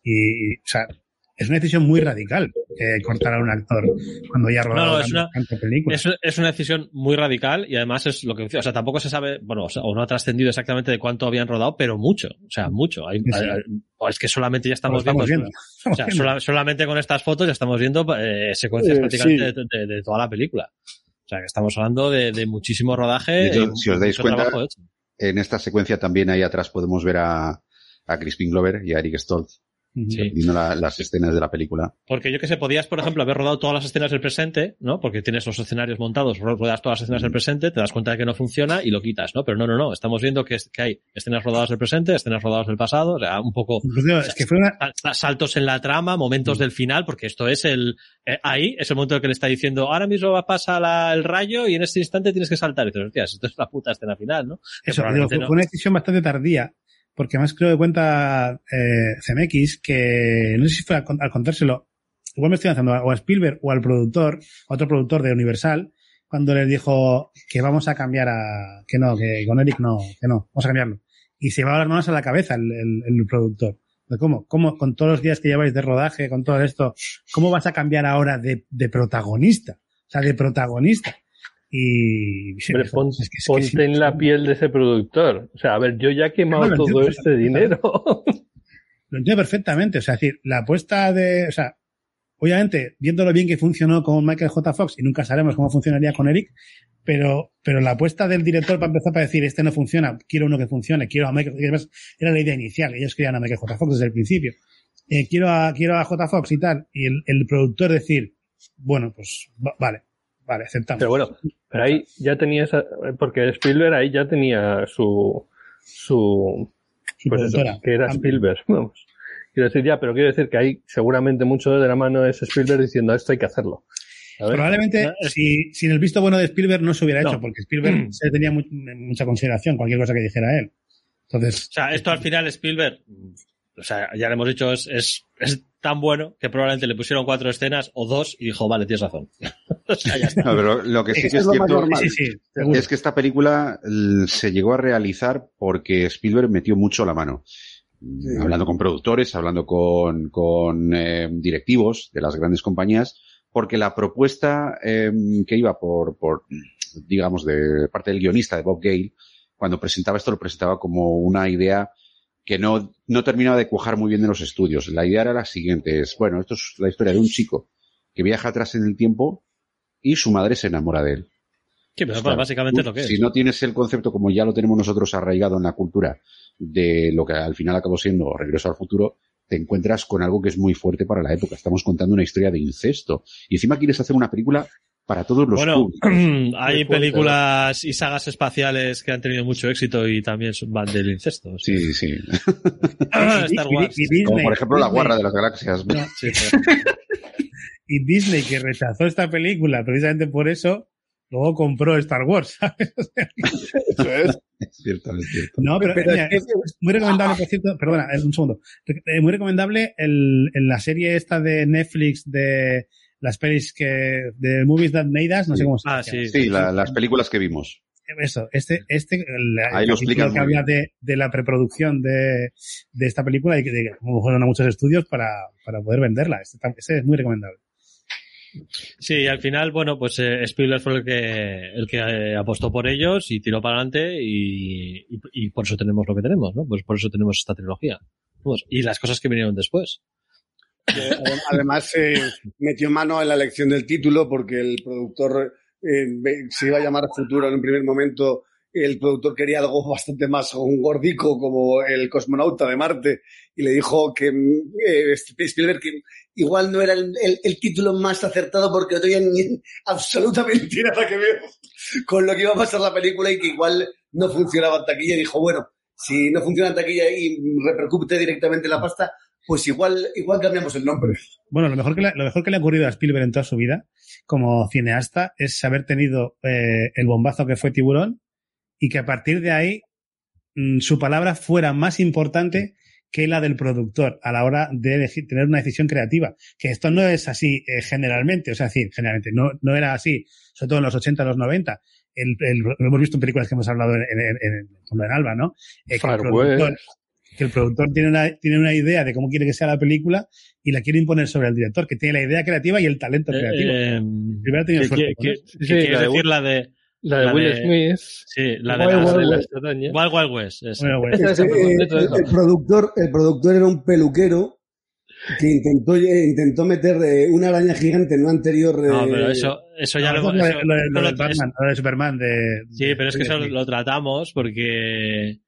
Y, y, o sea, es una decisión muy radical eh, cortar a un actor cuando ya ha rodado No, no, es una- tantas películas. Es, es una decisión muy radical y además es lo que. O sea, tampoco se sabe, bueno, o, sea, o no ha trascendido exactamente de cuánto habían rodado, pero mucho. O sea, mucho. Hay- Sí, sí. hay- o es que solamente ya estamos, viendo. viendo. O sea, sola- solamente con estas fotos ya estamos viendo eh, secuencias Eh, prácticamente sí. de, de- de toda la película. O sea, que estamos hablando de, de muchísimo rodaje. De hecho, y si os dais mucho cuenta. En esta secuencia también ahí atrás podemos ver a, a Crispin Glover y a Eric Stoltz Sí. viendo la- las escenas de la película. Porque yo que sé, podías, por ejemplo, haber rodado todas las escenas del presente, ¿no? Porque tienes los escenarios montados, ro- ruedas todas las escenas del presente, te das cuenta de que no funciona y lo quitas, ¿no? Pero no, no, no. Estamos viendo que, es- que hay escenas rodadas del presente, escenas rodadas del pasado, o sea, un poco Incluso, es que fue una, sal- sal- saltos en la trama, momentos del final, porque esto es el, eh, ahí es el momento en el que le está diciendo, ahora mismo va a pasar la- el rayo y en este instante tienes que saltar. Y dices, hostias, esto es la puta escena final, ¿no? Eso, digo, probablemente fue, no. fue una decisión bastante tardía, porque más creo que cuenta eh, CMX que no sé si fue con- al contárselo, igual me estoy lanzando o a Spielberg o al productor, a otro productor de Universal, cuando les dijo que vamos a cambiar a, que no, que con Eric no, que no, vamos a cambiarlo. Y se llevaba las manos a la cabeza el, el- el productor. De ¿Cómo? ¿Cómo? Con todos los días que lleváis de rodaje, con todo esto, ¿cómo vas a cambiar ahora de, de protagonista? O sea, de protagonista. Y Hombre, pon- es que- es que ponte en la piel de ese productor. O sea, a ver, yo ya he quemado No, todo este dinero. Lo entiendo perfectamente. O sea, es decir, la apuesta de, o sea, obviamente, viendo lo bien que funcionó con Michael J. Fox, y nunca sabremos cómo funcionaría con Eric, pero, pero la apuesta del director para empezar para decir, este no funciona, quiero uno que funcione, quiero a Michael, además era la idea inicial, ellos querían a Michael J. Fox desde el principio. Eh, quiero a, quiero a J. Fox y tal, y el, el productor decir, bueno, pues, va- vale, vale, aceptamos. Pero bueno, pero ahí ya tenía esa, porque Spielberg ahí ya tenía su, su, Su pues eso, que era Spielberg, vamos. Quiero decir ya, pero quiero decir que ahí seguramente mucho de la mano es Spielberg diciendo esto hay que hacerlo. Probablemente, si, sin el visto bueno de Spielberg no se hubiera No. hecho, porque Spielberg se le tenía mu- mucha consideración, cualquier cosa que dijera él. Entonces, O sea, esto al final Spielberg, o sea, ya le hemos dicho, es, es, es tan bueno que probablemente le pusieron cuatro escenas o dos y dijo, vale, tienes razón. ya está. No, pero lo que sí que es es lo más cierto normal. sí, sí, seguro. es que esta película l- se llegó a realizar porque Spielberg metió mucho la mano. Mm, Hablando con productores, hablando con, con eh, directivos de las grandes compañías, porque la propuesta eh, que iba por, por, digamos, de parte del guionista de Bob Gale, cuando presentaba esto lo presentaba como una idea que no, no terminaba de cuajar muy bien en los estudios. La idea era la siguiente, es, bueno, esto es la historia de un chico que viaja atrás en el tiempo y su madre se enamora de él. Sí, pero Claro, básicamente es lo que es. Si no tienes el concepto como ya lo tenemos nosotros arraigado en la cultura de lo que al final acabó siendo Regreso al Futuro, te encuentras con algo que es muy fuerte para la época. Estamos contando una historia de incesto. Y encima quieres hacer una película para todos los Bueno, públicos. hay películas y sagas espaciales que han tenido mucho éxito y también son- van del incesto. Sí, sí. Star Y- y- Wars. y Disney- Como por ejemplo La Guarra de las Galaxias. No, Sí, sí. y Disney, que rechazó esta película precisamente por eso, luego compró Star Wars, ¿sabes? O sea, Eso es. Es cierto, es cierto. no, pero, Pero mira, es que- es muy recomendable, por cierto, perdona, eh, un segundo. Eh, Muy recomendable el, en la serie esta de Netflix de las pelis que, de Movies That Made Us, no sé cómo se Ah, llama. sí. Sí, la- las películas que vimos. Eso, este, este, el, Ahí el lo capítulo explican que habla de, de la preproducción de, de esta película y que de que como fueron a muchos estudios para, para poder venderla. Este, este es muy recomendable. Sí, al final, bueno, pues eh, Spielberg fue el que, el que eh, apostó por ellos y tiró para adelante y, por eso tenemos lo que tenemos, ¿no? Pues por eso tenemos esta trilogía. Y las cosas que vinieron después. Adem- Además, se metió mano en la elección del título porque el productor eh, se iba a llamar Futuro en un primer momento el productor quería algo bastante más un gordico como el cosmonauta de Marte y le dijo que eh, Spielberg que igual no era el, título más acertado porque no tenía absolutamente nada que ver con lo que iba a pasar la película y que igual no funcionaba en taquilla dijo, bueno, si no funciona taquilla y repercute directamente en la pasta, pues igual, igual cambiamos el nombre. Bueno, lo mejor, que le, lo mejor que le ha ocurrido a Spielberg en toda su vida como cineasta es haber tenido eh, el bombazo que fue Tiburón y que a partir de ahí mm, su palabra fuera más importante que la del productor a la hora de tener una decisión creativa. Que esto no es así eh, generalmente, o sea, sí, generalmente, no, no era así, sobre todo en los 80, los 90. El, el- lo hemos visto en películas que hemos hablado en, en, en, en- en Alba, ¿no? Eh, que el productor- West. que el productor tiene una, tiene una idea de cómo quiere que sea la película y la quiere imponer sobre el director, que tiene la idea creativa y el talento Eh, creativo. eh, Primero ha tenido ¿qué- suerte qué- con qué- eso. qué Sí, quieres la de decir la de La de la Will de- Smith. sí, la de Wild las- Wild de las West. arañas. Wild Wild West. Esa es Eh, el productor, el productor era un peluquero que intentó, eh, intentó meter eh, una araña gigante en una anterior. No, eh, pero eso, eso ya lo, eso lo de- eso- lo de- eso lo de lo- Batman, lo de Superman, de, Sí, de- pero es que de eso lo tratamos porque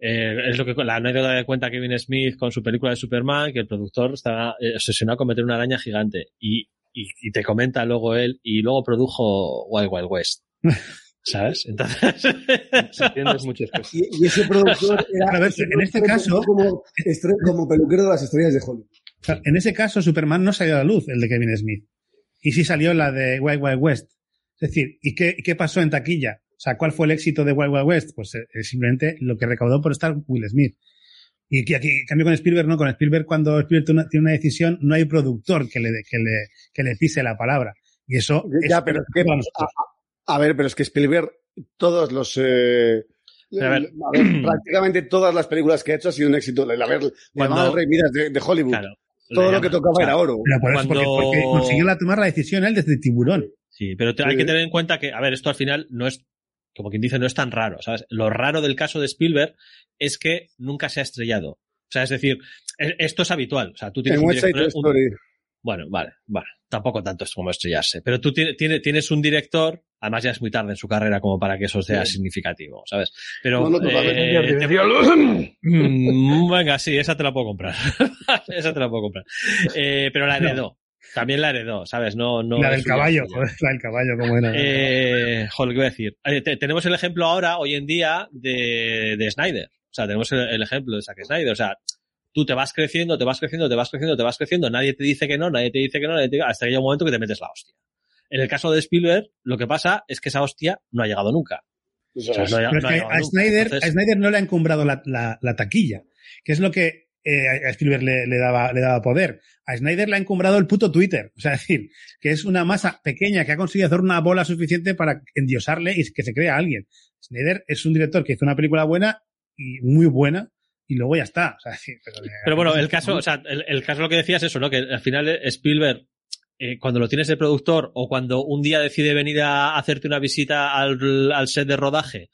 eh, es lo que la anécdota que cuenta Kevin Smith con su película de Superman, que el productor estaba eh, obsesionado con meter una araña gigante y, y, y te comenta luego él y luego produjo Wild Wild West. ¿Sabes? Entonces, Entiendes muchas cosas. y, y ese productor era. A ver, en este caso- Como, peluquero de las estrellas de Hollywood. En ese caso, Superman no salió a la luz, el de Kevin Smith. Y sí salió la de Wild Wild West. Es decir, ¿y qué, pasó en taquilla? O sea, ¿cuál fue el éxito de Wild Wild West? Pues eh, simplemente lo que recaudó por estar Will Smith. Y que aquí, en cambio con Spielberg, no, con Spielberg cuando Spielberg tiene una, tiene una decisión, no hay productor que le, que le, que le pise la palabra. Y eso Ya, pero es que, para a. a- ver, pero es que Spielberg, todos los. eh, a ver. a ver, prácticamente todas las películas que ha hecho ha sido un éxito. El haber Cuando- Rey Midas de, de Hollywood. claro. Todo lo que tocaba o sea, era oro. Pero por eso, porque, cuando- porque consiguió la, tomar la decisión él desde Tiburón. Sí, pero te- hay que tener en cuenta que, a ver, esto al final no es, como quien dice, no es tan raro, ¿sabes? Lo raro del caso de Spielberg es que nunca se ha estrellado. O sea, es decir, e- esto es habitual. O sea, tú tienes En un West Side director- un- Story. Bueno, vale, vale. Tampoco tanto es como estrellarse. Pero tú tiene- tiene- tienes un director, además ya es muy tarde en su carrera como para que eso sea significativo, ¿sabes? Pero. No, no, eh, te- Mm, venga, sí, esa te la puedo comprar. esa te la puedo comprar. Eh, pero la heredó. También la heredó, ¿sabes? No, no. la del caballo, joder, la del caballo, como era. Eh, joder, ¿qué voy a decir? Eh, te- tenemos el ejemplo ahora, hoy en día, de, de Snyder. O sea, tenemos el, el ejemplo de Zack Snyder. O sea, tú te vas creciendo, te vas creciendo, te vas creciendo, te vas creciendo, nadie te dice que no, nadie te dice que no, nadie te- hasta que llega un momento que te metes la hostia. En el caso de Spielberg, lo que pasa es que esa hostia no ha llegado nunca. O sea, no ha- Pero es no ha que llegado a nunca. Snyder, Entonces- a Snyder no le ha encumbrado la, la- la taquilla, que es lo que eh, a Spielberg le, le daba, le daba poder. A Snyder le ha encumbrado el puto Twitter. O sea, es decir, que es una masa pequeña que ha conseguido hacer una bola suficiente para endiosarle y que se crea alguien. Snyder es un director que hizo una película buena y muy buena y luego ya está. O sea, pero, Pero bueno, el caso, o sea, el, el caso lo que decías es eso, ¿no? Que al final Spielberg, eh, cuando lo tienes de productor o cuando un día decide venir a hacerte una visita al, al set de rodaje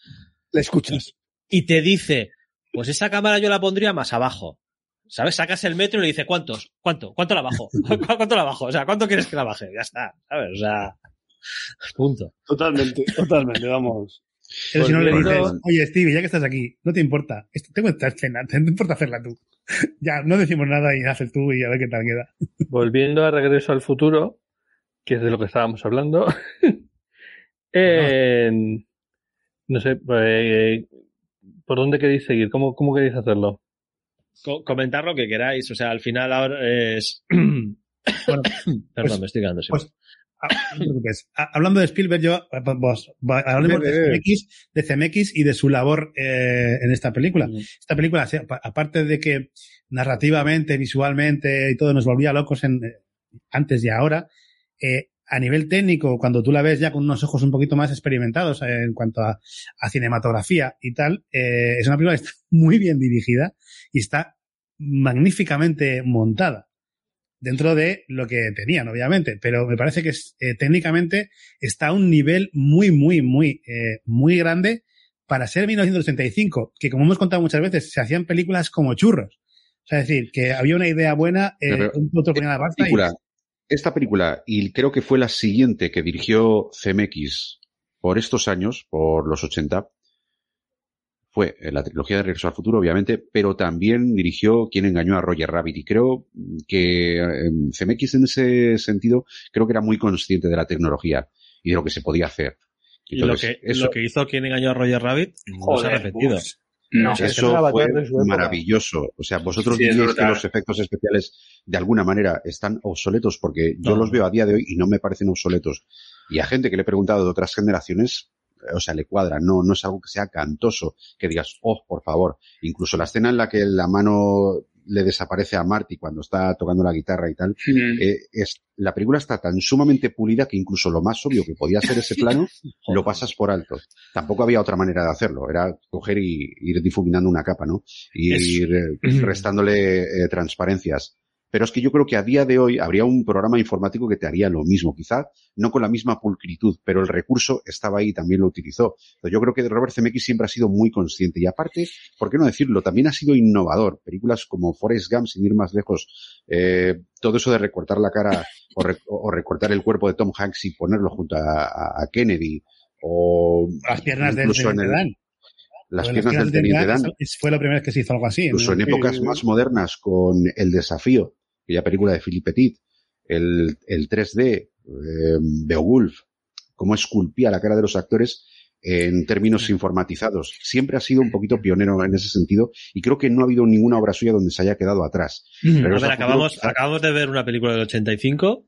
Le escuchas. y te dice, pues esa cámara yo la pondría más abajo. ¿Sabes? Sacas el metro y le dice, ¿cuántos? ¿Cuánto? ¿Cuánto la bajo? ¿Cu- ¿Cuánto la bajo? O sea, ¿cuánto quieres que la baje? Ya está, ¿sabes? O sea, punto. Totalmente, totalmente, vamos. Pero si no le dices, oye Stevie, ya que estás aquí, no te importa, esto, tengo esta escena, te no te importa hacerla tú. ya, no decimos nada y haces tú y a ver qué tal queda. Volviendo a Regreso al Futuro, que es de lo que estábamos hablando. en- no sé, eh, ¿por dónde queréis seguir? ¿Cómo, cómo queréis hacerlo? Co- comentar lo que queráis. O sea, al final ahora es... Perdón, pues- me estoy quedando sin pues, no preocupes. Ah, Hablando de Spielberg, yo, eh, pues, va- hablemos de. CMX, de CMX y de su labor eh, en esta película. Esta película, aparte de que narrativamente, visualmente y todo nos volvía locos en, eh, antes y ahora, eh, a nivel técnico, cuando tú la ves ya con unos ojos un poquito más experimentados eh, en cuanto a, a cinematografía y tal, eh, es una película que está muy bien dirigida y está magníficamente montada dentro de lo que tenían, obviamente, pero me parece que es, eh, técnicamente está a un nivel muy, muy, muy, eh, muy grande para ser 1985, que como hemos contado muchas veces, se hacían películas como churros. O sea, es decir, que había una idea buena, eh, Pero, un otro ponía la pasta y película, esta película, y creo que fue la siguiente que dirigió CMX por estos años, por los 80, fue eh, la trilogía de Regreso al Futuro, obviamente, pero también dirigió Quien engañó a Roger Rabbit. Y creo que eh, CMX en ese sentido, creo que era muy consciente de la tecnología y de lo que se podía hacer. y lo que, lo que hizo Quien engañó a Roger Rabbit no se ha repetido. Uf. No, o sea, eso fue maravilloso. O sea, vosotros sí, diréis que los efectos especiales de alguna manera están obsoletos porque yo los veo a día de hoy y no me parecen obsoletos. Y a gente que le he preguntado de otras generaciones, o sea, le cuadra, no, no es algo que sea cantoso, que digas, oh, por favor. Incluso la escena en la que la mano le desaparece a Marty cuando está tocando la guitarra y tal, mm. eh, es, la película está tan sumamente pulida que incluso lo más obvio que podía ser ese plano, lo pasas por alto. Tampoco había otra manera de hacerlo, era coger y ir difuminando una capa, ¿no? Y es... ir eh, restándole eh, transparencias. Pero es que yo creo que a día de hoy habría un programa informático que te haría lo mismo, quizá no con la misma pulcritud, pero el recurso estaba ahí y también lo utilizó. Entonces yo creo que Robert Zemeckis siempre ha sido muy consciente y aparte, ¿por qué no decirlo? También ha sido innovador. Películas como Forrest Gump, sin ir más lejos, eh, todo eso de recortar la cara o, re o, recortar el cuerpo de Tom Hanks y ponerlo junto a, a, a Kennedy o las piernas del en el, las piernas del Teniente Dan. Fue la primera vez que se hizo algo así. Incluso en, en épocas más modernas con El Desafío, aquella película de Philippe Petit, el, el 3D, eh, Beowulf, cómo esculpía la cara de los actores en términos informatizados. Siempre ha sido un poquito pionero en ese sentido y creo que no ha habido ninguna obra suya donde se haya quedado atrás. Pero a ver, acabamos, futuro... acabamos de ver una película del 85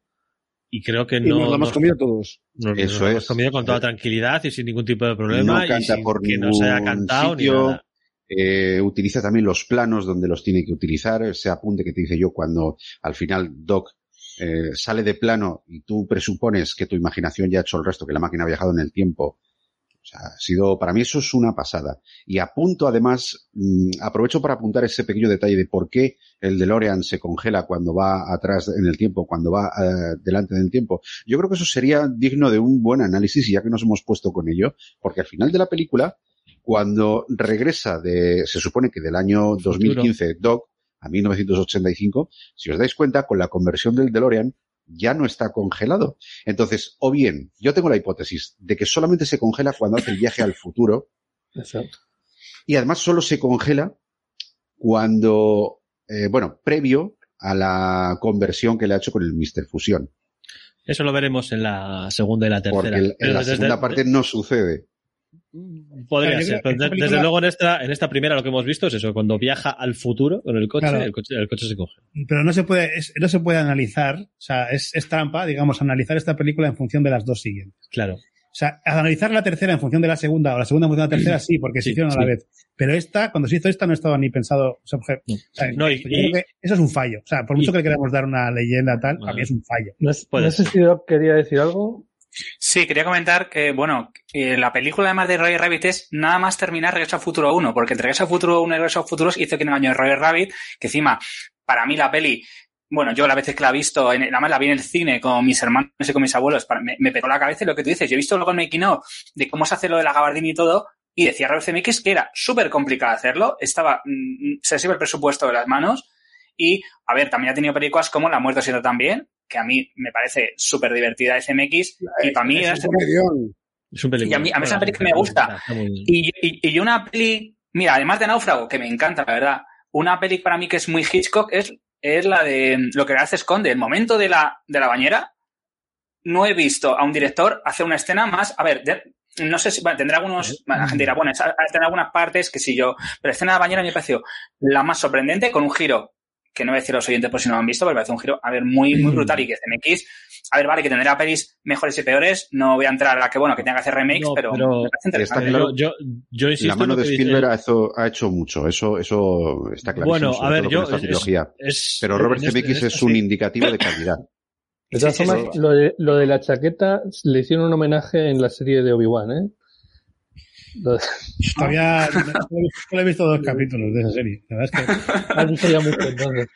y creo que no. Y nos lo hemos comido todos. Nos, Eso nos lo hemos es. comido con toda tranquilidad y sin ningún tipo de problema. No canta y por que no se haya cantado sitio, ni nada. Eh, utiliza también los planos donde los tiene que utilizar, ese apunte que te dice yo cuando al final Doc eh, sale de plano y tú presupones que tu imaginación ya ha hecho el resto, que la máquina ha viajado en el tiempo. O sea, ha sido, para mí eso es una pasada. Y apunto además, mmm, aprovecho para apuntar ese pequeño detalle de por qué el DeLorean se congela cuando va atrás en el tiempo, cuando va uh, delante del tiempo. Yo creo que eso sería digno de un buen análisis, ya que nos hemos puesto con ello, porque al final de la película, cuando regresa de, se supone que del año 2015, Doc, a 1985, si os dais cuenta, con la conversión del DeLorean, ya no está congelado. Entonces, o bien, yo tengo la hipótesis de que solamente se congela cuando hace el viaje al futuro. Exacto. Y además solo se congela cuando, eh, bueno, previo a la conversión que le ha hecho con el Mr. Fusión. Eso lo veremos en la segunda y la tercera. Porque en, en la segunda parte no sucede. Podría ser, pero de, película... desde luego en esta, en esta primera lo que hemos visto es eso, cuando viaja al futuro con el coche, claro. el coche, el coche se coge. Pero no se puede, es, no se puede analizar, o sea, es, es, trampa, digamos, analizar esta película en función de las dos siguientes. Claro. O sea, analizar la tercera en función de la segunda o la segunda en función de la tercera, sí, porque se hicieron a la vez. Pero esta, cuando se hizo esta, no estaba ni pensado. O sea, o sea, no, y, yo creo que eso es un fallo. O sea, por mucho y, que le queramos dar una leyenda tal, para mí es un fallo. No, no sé si Doc quería decir algo. Sí, quería comentar que, bueno, la película además de Roger Rabbit es nada más terminar Regreso al Futuro 1, porque entre Regreso al Futuro 1 y Regreso al Futuro hizo que en el año de Roger Rabbit, que encima, para mí la peli, bueno, yo la veces que la he visto, en, además la vi en el cine con mis hermanos y con mis abuelos, me, me pegó la cabeza lo que tú dices. Yo he visto luego el making of de cómo se hace lo de la gabardina y todo, y decía Robert Zemeckis que era súper complicado hacerlo, estaba, mmm, se sirve el presupuesto de las manos, y, a ver, también ha tenido películas como La muerte siendo también, que a mí me parece súper divertida de CMX y para mí es, un es un película. Y a mí, a mí esa película me gusta. Y, y, y, una peli, mira, además de Náufrago, que me encanta, la verdad, una peli para mí que es muy Hitchcock es, es la de Lo que la hace esconde. El momento de la, de la bañera, no he visto a un director hacer una escena más, a ver, de, no sé si bueno, tendrá algunos, bueno, la gente dirá, bueno, tendrá algunas partes que sí yo, pero la escena de la bañera me pareció la más sorprendente con un giro que no voy a decir a los oyentes por si no lo han visto, pero me parece un giro, a ver, muy, muy brutal y que CMX, a ver, vale, que tendrá pelis mejores y peores, no voy a entrar a la que, bueno, que tenga que hacer remakes, no, pero, pero, me parece interesante. Claro, yo, yo, insisto la mano de Spielberg dice... ha, ha, hecho mucho, eso, eso está clarísimo. Bueno, a ver, yo, esta. Es, es, pero Robert Zemeckis es un sí. indicativo de calidad. De todas formas, lo, de, lo de la chaqueta le hicieron un homenaje en la serie de Obi-Wan, ¿eh? Todavía solo he visto dos capítulos de esa serie. La verdad es que has visto ya mucho entonces.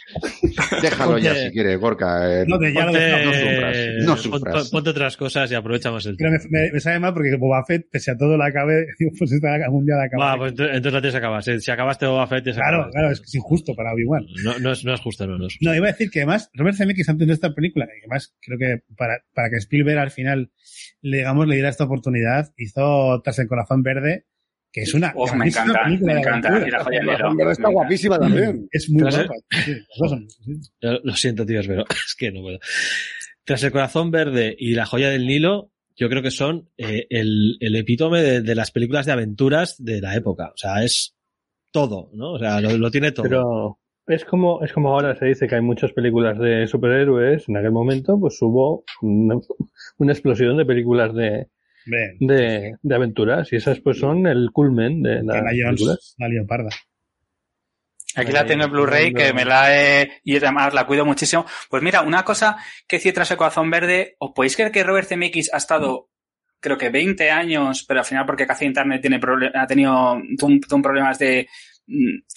Déjalo ya si quieres, Gorka. Eh, no, te, ya ponte, lo no sufras. No sufras. Ponte, ponte, otras cosas y aprovechamos el tiempo. Me, me, me, sabe mal porque Boba Fett, pese a todo, la acabé. Pues está algún día la acabé. Va, pues entonces la tienes que acabar. Si acabaste Boba Fett, te Claro, acabas. claro, es que es injusto para Obi-Wan. No, no, es, no es justo, no, no es justo. No, iba a decir que además, Robert Zemeckis antes de esta película, que además creo que para, para que Spielberg al final, digamos, le diera esta oportunidad, hizo Tras el Corazón Verde que es una. Uf, me encanta, película me encanta. la joya del Nilo. Pero está guapísima también. Es muy Tras- guapa. sí. Lo siento, tíos, pero es que no puedo. Tras el corazón verde y la joya del Nilo, yo creo que son eh, el, el epítome de, de las películas de aventuras de la época. O sea, es todo, ¿no? O sea, lo, lo tiene todo. Pero es como, es como ahora se dice que hay muchas películas de superhéroes. En aquel momento, pues hubo una, una explosión de películas de, de, de aventuras. Y esas pues son el culmen de las películas. la leoparda. Aquí la tengo en Blu-ray, que me la he, y además la cuido muchísimo. Pues mira, una cosa que decía tras el corazón verde, ¿os podéis creer que Robert Zemeckis ha estado, creo que 20 años, pero al final porque Café Internet tiene ha tenido, un- problemas de,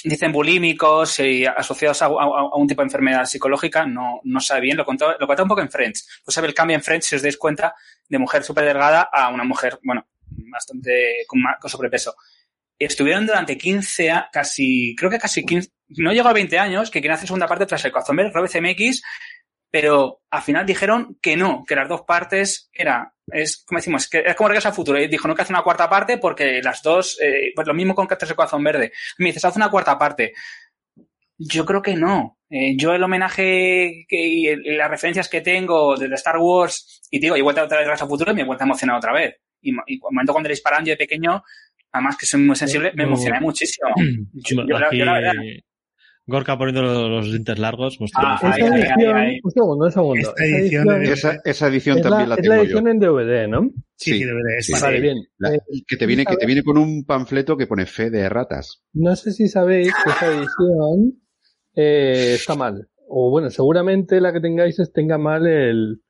dicen bulímicos y asociados a, a- a un tipo de enfermedad psicológica, no, no sabe bien, lo contó, lo contó un poco en Friends. Pues sabe el cambio en Friends, si os dais cuenta, de mujer súper delgada a una mujer, bueno, bastante con, ma- con sobrepeso estuvieron durante 15, a- casi, creo que casi 15, no llegó a 20 años, que querían hacer segunda parte tras el corazón verde, Robert CMX, pero al final dijeron que no, que las dos partes era, es como decimos, que es como Regreso al Futuro. Y dijo, no que hace una cuarta parte porque las dos, eh, pues lo mismo con tras el corazón verde. Me dices, haz una cuarta parte. Yo creo que no. Eh, yo el homenaje que, y, las referencias que tengo desde Star Wars, y digo, vuelta otra vez a Regreso al Futuro y me he vuelto a emocionar otra vez. Y, y el momento cuando le disparan yo de pequeño, además que soy muy sensible, me No. emocioné muchísimo. Yo, yo la- Aquí, yo la verdad- Gorka poniendo los, dientes largos. pues, Ah, Esa ahí, edición, ahí, ahí. un segundo, un segundo. Esta Esa edición Esa, esa edición es la, también la, es tengo la yo. edición en DVD, ¿no? Sí, sí. Es Sí, Vale, bien. La- Eh, que te viene, que te viene con un panfleto que pone fe de ratas. No sé si sabéis que esa edición eh, está mal. O bueno, seguramente la que tengáis es- tenga mal el,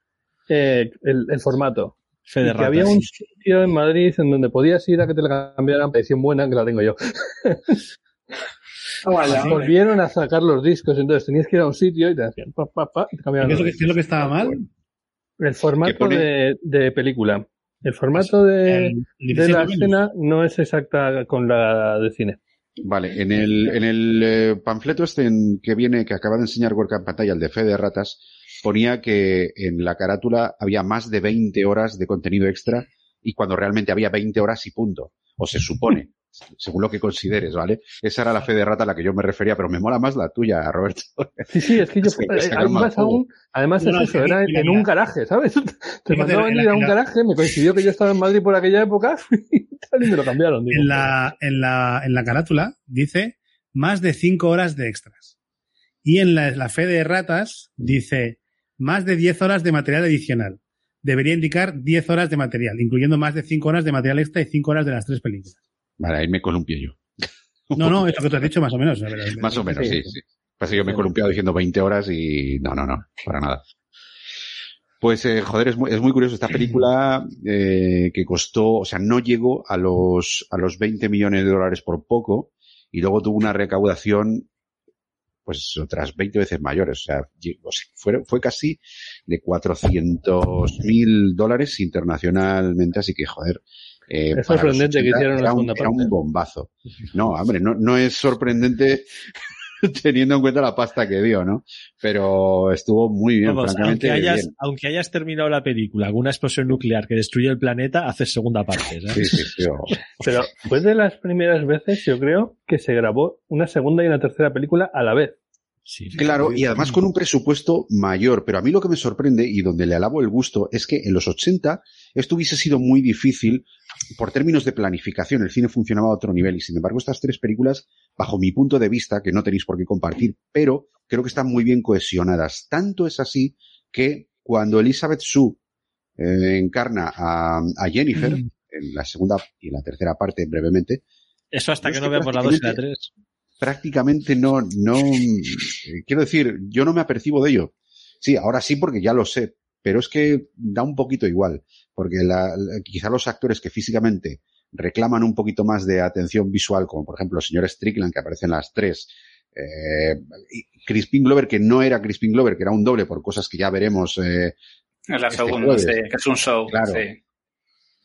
eh, el, el formato. Fe de Y que había ratas. un sitio en Madrid en donde podías ir a que te la cambiaran edición buena, que la tengo yo. Volvieron a sacar los discos, entonces tenías que ir a un sitio y te hacían pa, pa, pa, y te cambiaban ¿Qué es, lo los que, qué es lo que estaba mal? El formato de, de película. El formato de, de 16 la escena no es exacta con la de cine. Vale, en el, en el eh, panfleto este en- que viene, que acaba de enseñar Gorka en pantalla, el de fe de ratas, ponía que en la carátula había más de 20 horas de contenido extra y cuando realmente había 20 horas y punto. O se supone, según lo que consideres, ¿vale? Esa era la fe de rata a la que yo me refería, pero me mola más la tuya, Roberto. Sí, sí, es que yo, Es que juego. aún, además No, es no, eso, era en un garaje, ¿sabes? Te mandaban ir a un la- garaje, me coincidió que yo estaba en Madrid por aquella época y tal, y me lo cambiaron. digo. En la, en la, en la carátula dice más de 5 horas de extras. Y en la, la fe de ratas dice más de 10 horas de material adicional. Debería indicar 10 horas de material, incluyendo más de 5 horas de material extra y 5 horas de las tres películas. Vale, ahí me columpio yo. No, no, es lo que tú has dicho más o menos. Más o menos, Sí. sí, sí. Pasa que yo me he columpiado diciendo 20 horas y no, no, no, para nada. Pues, eh, joder, es muy, es muy curioso. Esta película eh, que costó, o sea, no llegó a los, a los 20 millones de dólares por poco y luego tuvo una recaudación, pues, otras 20 veces mayores. O sea, lle- o sea, fue, fue casi de 400 mil dólares internacionalmente, así que, joder. Eh, Es sorprendente que 80 hicieran una era un, segunda era un parte. bombazo. No, hombre, no, no es sorprendente teniendo en cuenta la pasta que dio, ¿no? Pero estuvo muy bien, Vamos, francamente. aunque, hayas, bien. aunque hayas terminado la película con una explosión nuclear que destruye el planeta, haces segunda parte. ¿sabes? Sí, sí, sí, o- Pero fue de las primeras veces, yo creo, que se grabó una segunda y una tercera película a la vez. Sí. Claro, y además con un presupuesto mayor. Pero a mí lo que me sorprende y donde le alabo el gusto es que en los 80 esto hubiese sido muy difícil por términos de planificación. El cine funcionaba a otro nivel y sin embargo estas tres películas, bajo mi punto de vista, que no tenéis por qué compartir, pero creo que están muy bien cohesionadas. Tanto es así que cuando Elizabeth Sue eh, encarna a, a Jennifer, Mm. en la segunda y en la tercera parte brevemente, Eso hasta que no veamos la 2 y la prácticamente- 3. Prácticamente no, no, eh, quiero decir, yo no me apercibo de ello. Sí, ahora sí porque ya lo sé, pero es que da un poquito igual, porque la, quizá los actores que físicamente reclaman un poquito más de atención visual, como por ejemplo el señor Strickland que aparece en las tres, eh, Crispin Glover que no era Crispin Glover, que era un doble por cosas que ya veremos, eh, Es la Este segunda, sí, que es un show. Claro. sí.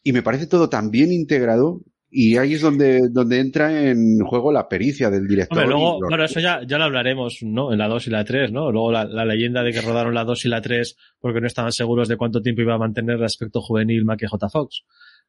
y me parece todo tan bien integrado y ahí es donde, donde entra en juego la pericia del director. Hombre, luego, los- bueno, eso ya, ya lo hablaremos, ¿no? En la 2 y la 3, ¿no? Luego la, la leyenda de que rodaron la 2 y la 3 porque no estaban seguros de cuánto tiempo iba a mantener el aspecto juvenil Mackie J. Fox,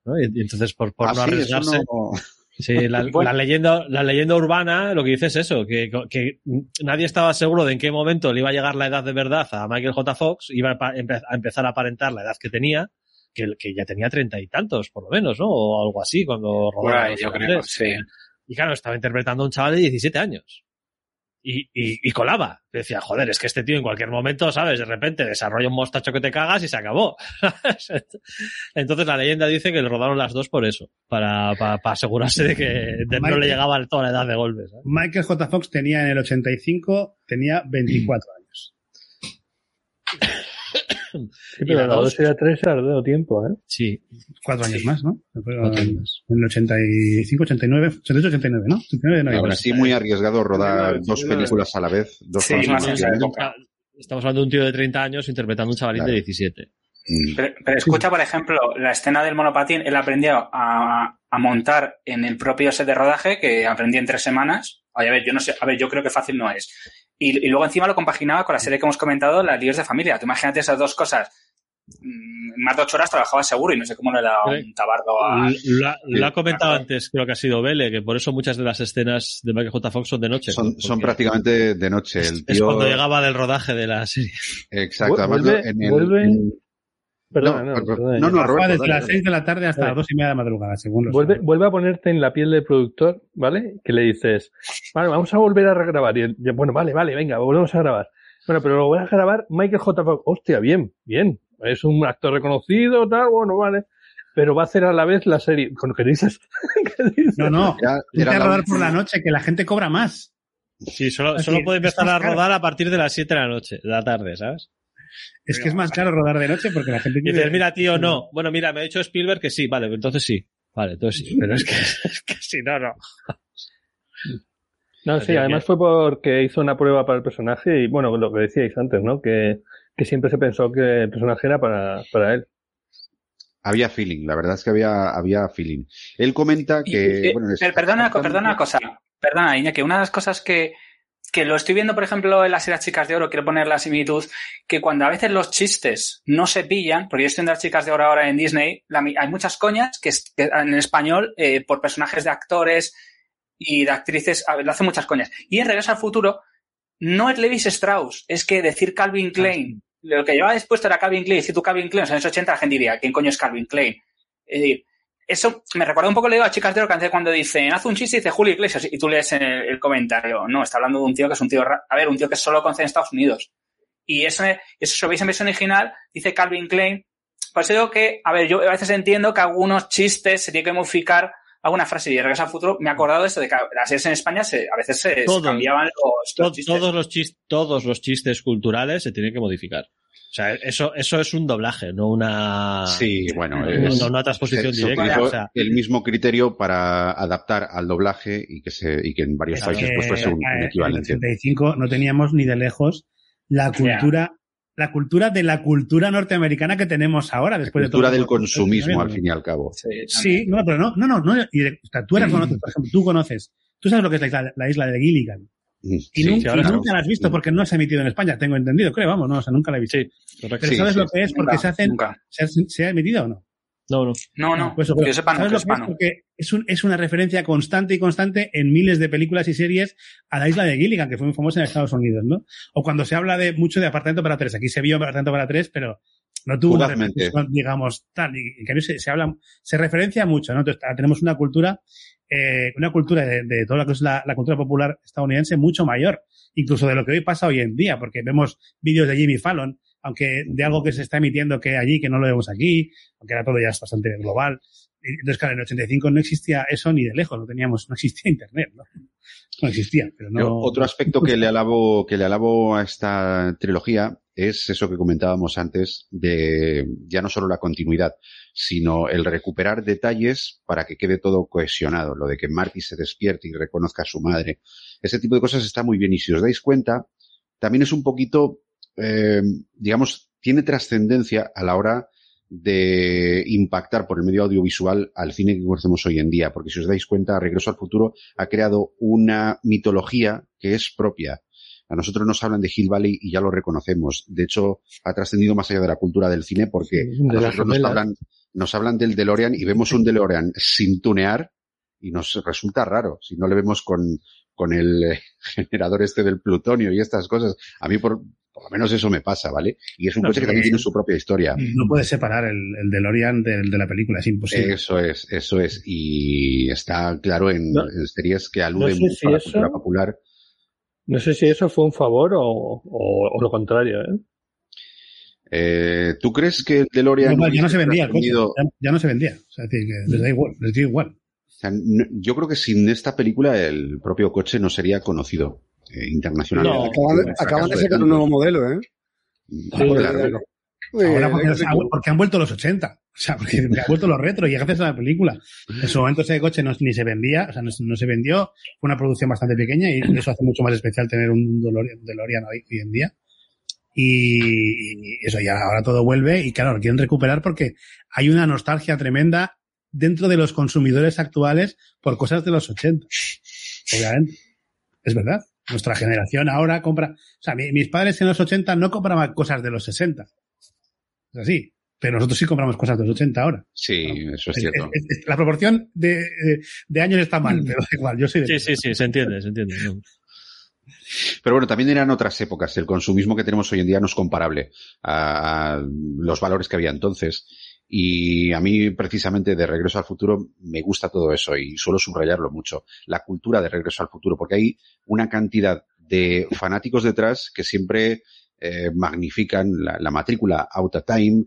¿no? Y, y entonces, por, por Ah, no sí, arriesgarse, no- Sí, la, la leyenda, la leyenda urbana lo que dice es eso, que, que nadie estaba seguro de en qué momento le iba a llegar la edad de verdad a Michael J. Fox, iba a, empe- a empezar a aparentar la edad que tenía, que, que ya tenía treinta y tantos, por lo menos, ¿no? O algo así, cuando rodaba Los yo creo, sí. Y claro, estaba interpretando a un chaval de 17 años. Y, y, y colaba. Decía, joder, es que este tío en cualquier momento, ¿sabes? De repente desarrolla un mostacho que te cagas y se acabó. Entonces la leyenda dice que le rodaron las dos por eso, para, para, para asegurarse de que de no le llegaba toda la edad de golpe. ¿sabes? Michael J. Fox tenía en el 85, tenía 24 años. Sí, pero la 2 era 3 ha dado tiempo, ¿eh? Sí. Cuatro años más, ¿no? Cuatro años. En el 85, 89, 88, 89, ¿no? 89 no más. así, muy arriesgado rodar Sí, dos sí, películas a la vez, dos Sí, cosas más al en esa mismo época. tiempo. Estamos hablando de un tío de 30 años interpretando a un chavalín Claro. de 17. Mm. Pero, pero escucha, por ejemplo, la escena del monopatín, él aprendió a, a montar en el propio set de rodaje, que aprendí en tres semanas. Oye, a ver, yo no sé, a ver, yo creo que fácil no es. Y, y luego encima lo compaginaba con la serie que hemos comentado, Las líos de familia. Tú imagínate esas dos cosas. Mm, Más de ocho horas trabajaba seguro y no sé cómo le da un tabardo a... Lo, ha- lo ha comentado antes, creo que ha sido Vele, que por eso muchas de las escenas de Michael J. Fox son de noche. Son, prácticamente de noche. El Es tío, cuando llegaba del rodaje de la serie. Exacto. Además, Vuelve- en el- vuelve- en- Perdona, No, no, no, perdona, no, no, Roberto, desde dale, las dale. 6 de la tarde hasta las 2 y media de la madrugada, según los Vuelve, vuelve a ponerte en la piel del productor, ¿vale? Que le dices, vale, vamos a volver a regrabar. Y él, ya, bueno, vale, vale, venga, volvemos a grabar. Bueno, pero lo voy a grabar Michael J. Fox. Hostia, bien, bien. Es un actor reconocido, tal, bueno, vale. Pero va a hacer a la vez la serie. ¿Con qué dices? ¿Qué dices? No, no. Vete a rodar por la noche, que la gente cobra más. Sí, solo, solo puede empezar a rodar a partir de las 7 de la noche, de la tarde, ¿sabes? Es que es más caro rodar de noche porque la gente Y dices, mira, tío, no. Bueno, mira, me ha dicho Spielberg que sí, vale, entonces sí. Vale, entonces sí. Pero es que, es que si no, no. No, sí, además fue porque hizo una prueba para el personaje y, bueno, lo que decíais antes, ¿no? Que, que siempre se pensó que el personaje era para, para él. Había feeling, la verdad es que había, había feeling. Él comenta que. y- bueno, perdona, perdona una cosa. Perdona, Iña, que una de las cosas que, que lo estoy viendo, por ejemplo, en la serie Las Chicas de Oro, quiero poner la similitud, que cuando a veces los chistes no se pillan, porque yo estoy viendo Las Chicas de Oro ahora en Disney, la hay muchas coñas que, en español, eh, por personajes de actores y de actrices, a ver, le hacen muchas coñas. Y en Regreso al Futuro, no es Levis Strauss, es que decir Calvin Klein, lo que llevaba después era Calvin Klein, si tú Calvin Klein en los años 80, la gente diría, ¿quién coño es Calvin Klein? Es decir, eso me recuerda un poco, le digo a Chicas de antes cuando dicen, haz un chiste y dice Julio Iglesias, y tú lees en el, el comentario, no, está hablando de un tío que es un tío, a ver, un tío que solo conoce en Estados Unidos. Y eso, eso si lo veis en versión original, dice Calvin Klein. Por eso digo que, a ver, yo a veces entiendo que algunos chistes se tienen que modificar alguna frase y de regreso al futuro me he acordado de esto de que las series en España se, a veces se, cambiaban los, los To- chistes. todos, los chistes, todos los chistes culturales se tienen que modificar. O sea, eso, eso es un doblaje, no una, Sí, bueno, no, es- no una transposición se, se directa. O sea, el mismo criterio para adaptar al doblaje y que se y que en varios Es países pues fuese un, un eh, En el equivalente. 85 no teníamos ni de lejos la cultura, la cultura de la cultura norteamericana que tenemos ahora, después de todo. Cultura lo del que- consumismo, al fin y al cabo. Sí, no, pero no, no, no, no. Y de- o sea, tú eras conoces, por ejemplo, tú conoces, tú sabes lo que es la isla, la isla de Gilligan. Y, Sí, nunca, sí, y nunca sí. la has visto porque no se ha emitido en España, tengo entendido, creo, vamos, no, o sea, nunca la he visto. correcto. Pero Sí, ¿sabes sí. lo que es? Porque Nunca, se hacen. ¿se ha, se ha emitido o no? no, no. No, Pues que pero yo sepa, no, ¿sabes que lo que es? Porque es, un, es una referencia constante y constante en miles de películas y series a la isla de Gilligan, que fue muy famosa en Estados Unidos, ¿no? O cuando se habla de mucho de apartamento para tres. Aquí se vio apartamento para tres, pero no tuvo una digamos, tal. Y en cambio se, se habla, se referencia mucho, ¿no? Entonces, tenemos una cultura, eh, una cultura de, de toda la que es la, la cultura popular estadounidense mucho mayor, incluso de lo que hoy pasa hoy en día, porque vemos vídeos de Jimmy Fallon, aunque de algo que se está emitiendo que allí, que no lo vemos aquí, aunque ahora todo ya es bastante global. Entonces, claro, en el 85 no existía eso ni de lejos, no teníamos, no existía internet, ¿no? No existía, pero no. Otro aspecto que le alabo, que le alabo a esta trilogía es eso que comentábamos antes de ya no solo la continuidad, sino el recuperar detalles para que quede todo cohesionado. Lo de que Marty se despierte y reconozca a su madre. Ese tipo de cosas está muy bien. Y si os dais cuenta, también es un poquito, eh, digamos, tiene trascendencia a la hora de impactar por el medio audiovisual al cine que conocemos hoy en día. Porque si os dais cuenta, Regreso al Futuro ha creado una mitología que es propia. A nosotros nos hablan de Hill Valley y ya lo reconocemos. De hecho, ha trascendido más allá de la cultura del cine porque de a nosotros nos hablan, nos hablan del DeLorean y vemos un DeLorean sin tunear y nos resulta raro si no le vemos con, con el eh, generador este del plutonio y estas cosas. A mí por, por lo menos eso me pasa, ¿vale? Y es un No, coche que también tiene su propia historia. No puedes separar el, el DeLorean del de la película, es imposible. Eso es, eso es. Y está claro en, No- en series que aluden sé mucho si a la eso- cultura popular. No sé si eso fue un favor o, o, o lo contrario, ¿eh? Eh, ¿Tú crees que el DeLorean No, ya no se vendía el coche, trascendido- ya, ya no se vendía. O sea, es decir, que les da igual, les da igual. O sea, no- yo creo que sin esta película el propio coche no sería conocido eh, internacionalmente. No. Acaban, de- acaban sacar un nuevo modelo, ¿eh? Claro. Ahora porque, Eh, porque han vuelto los 80. O sea, porque han vuelto los retro y gracias a la película. En su momento ese coche no, ni se vendía, o sea, no, no se vendió. Fue una producción bastante pequeña y eso hace mucho más especial tener un DeLorean, DeLorean hoy, hoy en día. Y eso ya ahora todo vuelve y claro, lo quieren recuperar porque hay una nostalgia tremenda dentro de los consumidores actuales por cosas de los 80. Obviamente. Es verdad. Nuestra generación ahora compra, o sea, mi- mis padres en los 80 no compraban cosas de los 60. Es así. Pero nosotros sí compramos cosas de los 80 ahora. Sí, eso es cierto. es- es- la proporción de, de- años está mal, pero igual, yo soy de Sí, sí, sí, se entiende, se entiende. ¿no? Pero bueno, también eran otras épocas. El consumismo que tenemos hoy en día no es comparable a, los valores que había entonces. Y a mí, precisamente, de Regreso al Futuro, me gusta todo eso y suelo subrayarlo mucho. La cultura de Regreso al Futuro, porque hay una cantidad de fanáticos detrás que siempre eh, magnifican la, la matrícula Out of Time,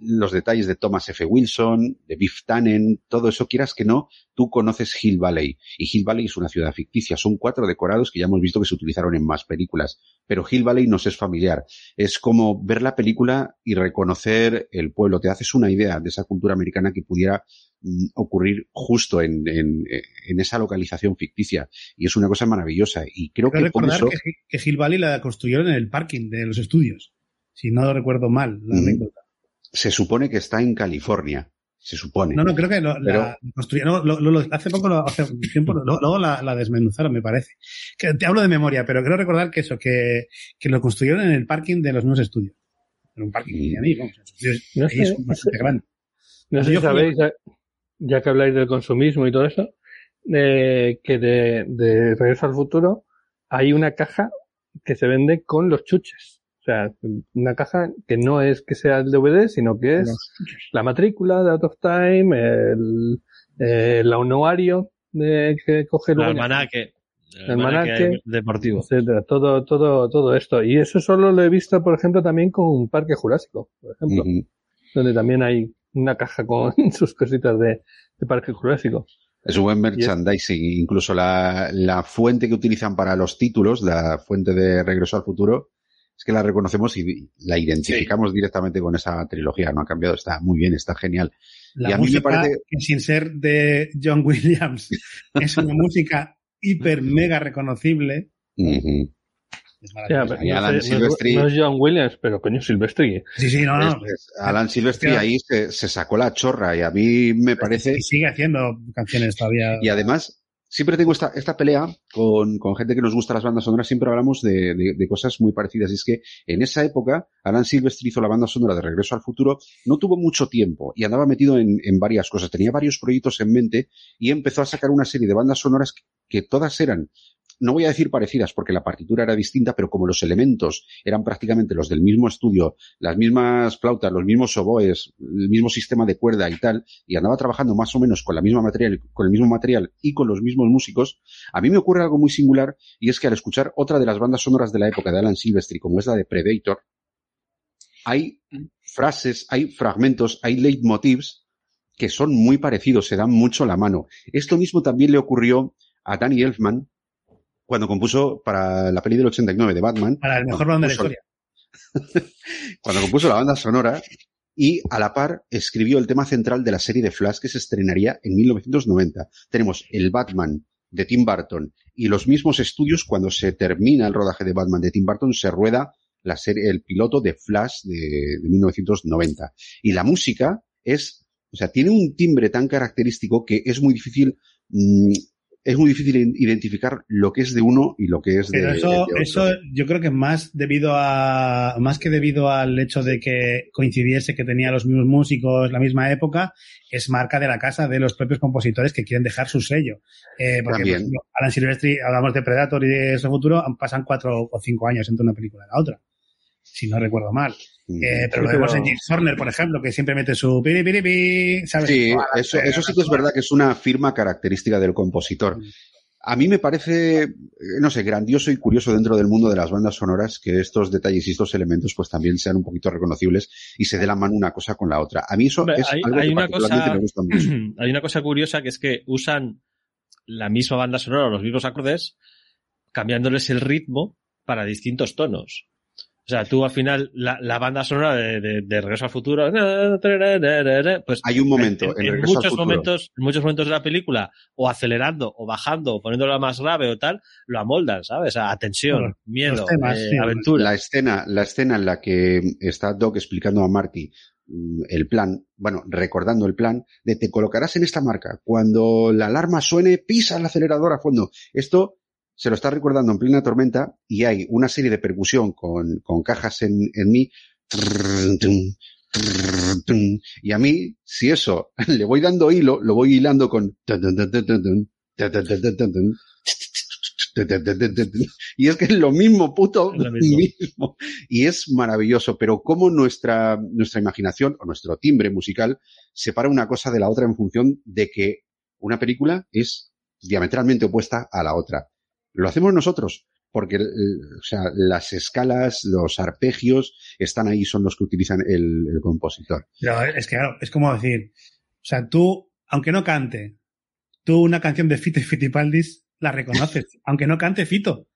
los detalles de Thomas F. Wilson, de Biff Tannen, todo eso, quieras que no, tú conoces Hill Valley. Y Hill Valley es una ciudad ficticia. Son cuatro decorados que ya hemos visto que se utilizaron en más películas. Pero Hill Valley nos es familiar. Es como ver la película y reconocer el pueblo. Te haces una idea de esa cultura americana que pudiera mm, ocurrir justo en, en, en esa localización ficticia. Y es una cosa maravillosa. Y creo que por recordar eso... que, que Hill Valley la construyeron en el parking de los estudios. Si no recuerdo mal la Mm. anécdota. Se supone que está en California. Se supone. No, no, creo que lo, Pero- la construyeron, lo- lo- lo- hace poco, lo- hace un tiempo, lo- luego la, la desmenuzaron, me parece. Que te hablo de memoria, pero creo recordar que eso, que, que lo construyeron en el parking de los nuevos estudios. En un parking vamos, estudios, No sé, es no bastante grande. No sé si sabéis, ya, ya que habláis del consumismo y todo eso, eh, que de, de Regreso al Futuro hay una caja que se vende con los chuches. Sea, una caja que no es que sea el DVD, sino que es la matrícula de Out of Time, el, el anuario de, que coge El almanaque. El almanaque. deportivo. etcétera, todo, todo, todo esto. Y eso solo lo he visto, por ejemplo, también con Parque Jurásico, por ejemplo, donde también hay una caja con sus cositas de, de Parque Jurásico. Es un buen merchandising. Incluso la, la fuente que utilizan para los títulos, la fuente de Regreso al Futuro, es que la reconocemos y la identificamos directamente con esa trilogía. No ha cambiado, está muy bien, está genial. La y a mí me música, parece, que sin ser de John Williams, es una música hiper mega reconocible. Es Ya, pero Y no, Alan sé, no Silvestri- no es John Williams, pero coño, Silvestri. Sí, sí, no, no. Es- es- Alan Silvestri ahí se, se sacó la chorra y a mí me parece, Y sigue haciendo canciones todavía. y además, siempre tengo esta, esta pelea con, con gente que nos gusta las bandas sonoras, siempre hablamos de, de- de cosas muy parecidas. Y es que en esa época, Alan Silvestri hizo la banda sonora de Regreso al Futuro, no tuvo mucho tiempo y andaba metido en, en varias cosas. Tenía varios proyectos en mente y empezó a sacar una serie de bandas sonoras que, que todas eran no voy a decir parecidas porque la partitura era distinta, pero como los elementos eran prácticamente los del mismo estudio, las mismas flautas, los mismos oboes, el mismo sistema de cuerda y tal, y andaba trabajando más o menos con la misma material, con el mismo material y con los mismos músicos, a mí me ocurre algo muy singular y es que al escuchar otra de las bandas sonoras de la época de Alan Silvestri, como es la de Predator, hay frases, hay fragmentos, hay leitmotivs que son muy parecidos, se dan mucho la mano. Esto mismo también le ocurrió a Danny Elfman cuando compuso para la peli del 89 de Batman. Para el mejor banda de la historia. cuando compuso la banda sonora y a la par escribió el tema central de la serie de Flash que se estrenaría en 1990. Tenemos el Batman de Tim Burton y los mismos estudios cuando se termina el rodaje de Batman de Tim Burton se rueda la serie, el piloto de Flash de, de 1990. Y la música es, o sea, tiene un timbre tan característico que es muy difícil mm, es muy difícil identificar lo que es de uno y lo que es de, Pero eso, de otro. eso yo creo que más debido a, más que debido al hecho de que coincidiese que tenía los mismos músicos, la misma época, es marca de la casa de los propios compositores que quieren dejar su sello. Eh, porque, También. por ejemplo, Alan Silvestri, hablamos de Predator y de ese futuro, pasan cuatro o cinco años entre una película y la otra. Si no recuerdo mal. Mm. Eh, pero Sí, lo vemos pero- en James Horner, por ejemplo, que siempre mete su piri piri pi, ¿sabes? Sí, eso, eso sí que es verdad que es una firma característica del compositor. A mí me parece, eh, no sé, grandioso y curioso dentro del mundo de las bandas sonoras que estos detalles y estos elementos pues también sean un poquito reconocibles y se dé la mano una cosa con la otra. A mí eso Hombre, es hay, algo hay que una particularmente cosa, me gusta mucho. hay una cosa curiosa que es que usan la misma banda sonora, los mismos acordes, cambiándoles el ritmo para distintos tonos. O sea, tú al final, la, la banda sonora de, de- de Regreso al Futuro, pues Hay un momento en, en, al muchos momentos, en muchos momentos de la película, o acelerando, o bajando, o poniéndola más grave o tal, lo amoldan, ¿sabes? A tensión, Bueno, miedo, temas, eh, sí, aventura. La escena, la escena en la que está Doc explicando a Marty mm, el plan, bueno, recordando el plan de te colocarás en esta marca. Cuando la alarma suene, pisa el acelerador a fondo. Esto se lo está recordando en plena tormenta y hay una serie de percusión con, con cajas en, en mí. Y a mí, si eso le voy dando hilo, lo voy hilando con y es que es lo mismo, puto lo mismo. mismo. Y es maravilloso, pero cómo nuestra, nuestra imaginación o nuestro timbre musical separa una cosa de la otra en función de que una película es diametralmente opuesta a la otra. Lo hacemos nosotros, porque eh, o sea, las escalas, los arpegios están ahí, son los que utilizan el, el compositor. Pero es que, claro, es como decir, o sea, tú, aunque no cante, tú una canción de Fito y Fitipaldis la reconoces, aunque no cante Fito.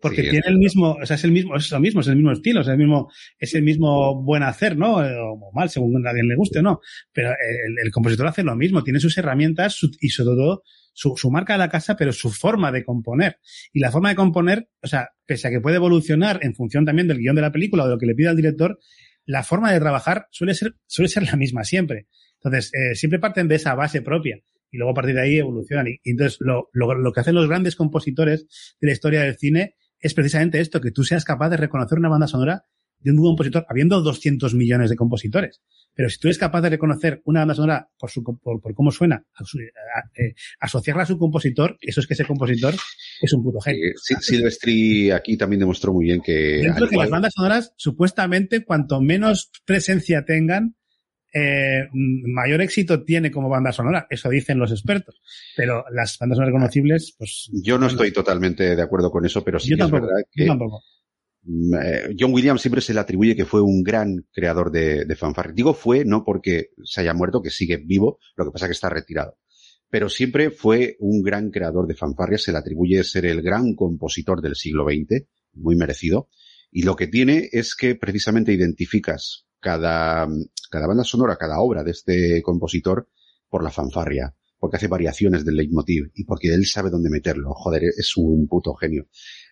Porque Sí, tiene el mismo, o sea, es el mismo, es lo mismo, es el mismo estilo, es el mismo, es el mismo buen hacer, ¿no? Eh, O mal, según a alguien le guste o no. Pero el, el compositor hace lo mismo, tiene sus herramientas y sobre todo su, su marca de la casa, pero su forma de componer. Y la forma de componer, o sea, pese a que puede evolucionar en función también del guion de la película o de lo que le pida el director, la forma de trabajar suele ser, suele ser la misma siempre. Entonces, eh, siempre parten de esa base propia y luego a partir de ahí evolucionan. Y, y entonces, lo, lo, lo que hacen los grandes compositores de la historia del cine es precisamente esto, que tú seas capaz de reconocer una banda sonora de un compositor, habiendo 200 millones de compositores. Pero si tú eres capaz de reconocer una banda sonora por, su, por, por cómo suena, a su- a- eh, asociarla a su compositor, eso es que ese compositor es un puto genio. Eh, Sil- Silvestri aquí también demostró muy bien que... Dentro al de que igual- las bandas sonoras, supuestamente, cuanto menos presencia tengan, eh, mayor éxito tiene como banda sonora. Eso dicen los expertos. Pero las bandas sonoras reconocibles, pues. Yo no estoy totalmente de acuerdo con eso, pero sí yo que es verdad Yo que tampoco. Mm, eh, John Williams siempre se le atribuye que fue un gran creador de, de fanfarrias. Digo fue, no porque se haya muerto, que sigue vivo, lo que pasa que está retirado. Pero siempre fue un gran creador de fanfarrias, se le atribuye ser el gran compositor del siglo XX, muy merecido. Y lo que tiene es que precisamente identificas cada, cada banda sonora, cada obra de este compositor por la fanfarria, porque hace variaciones del leitmotiv y porque él sabe dónde meterlo. Joder, es un puto genio.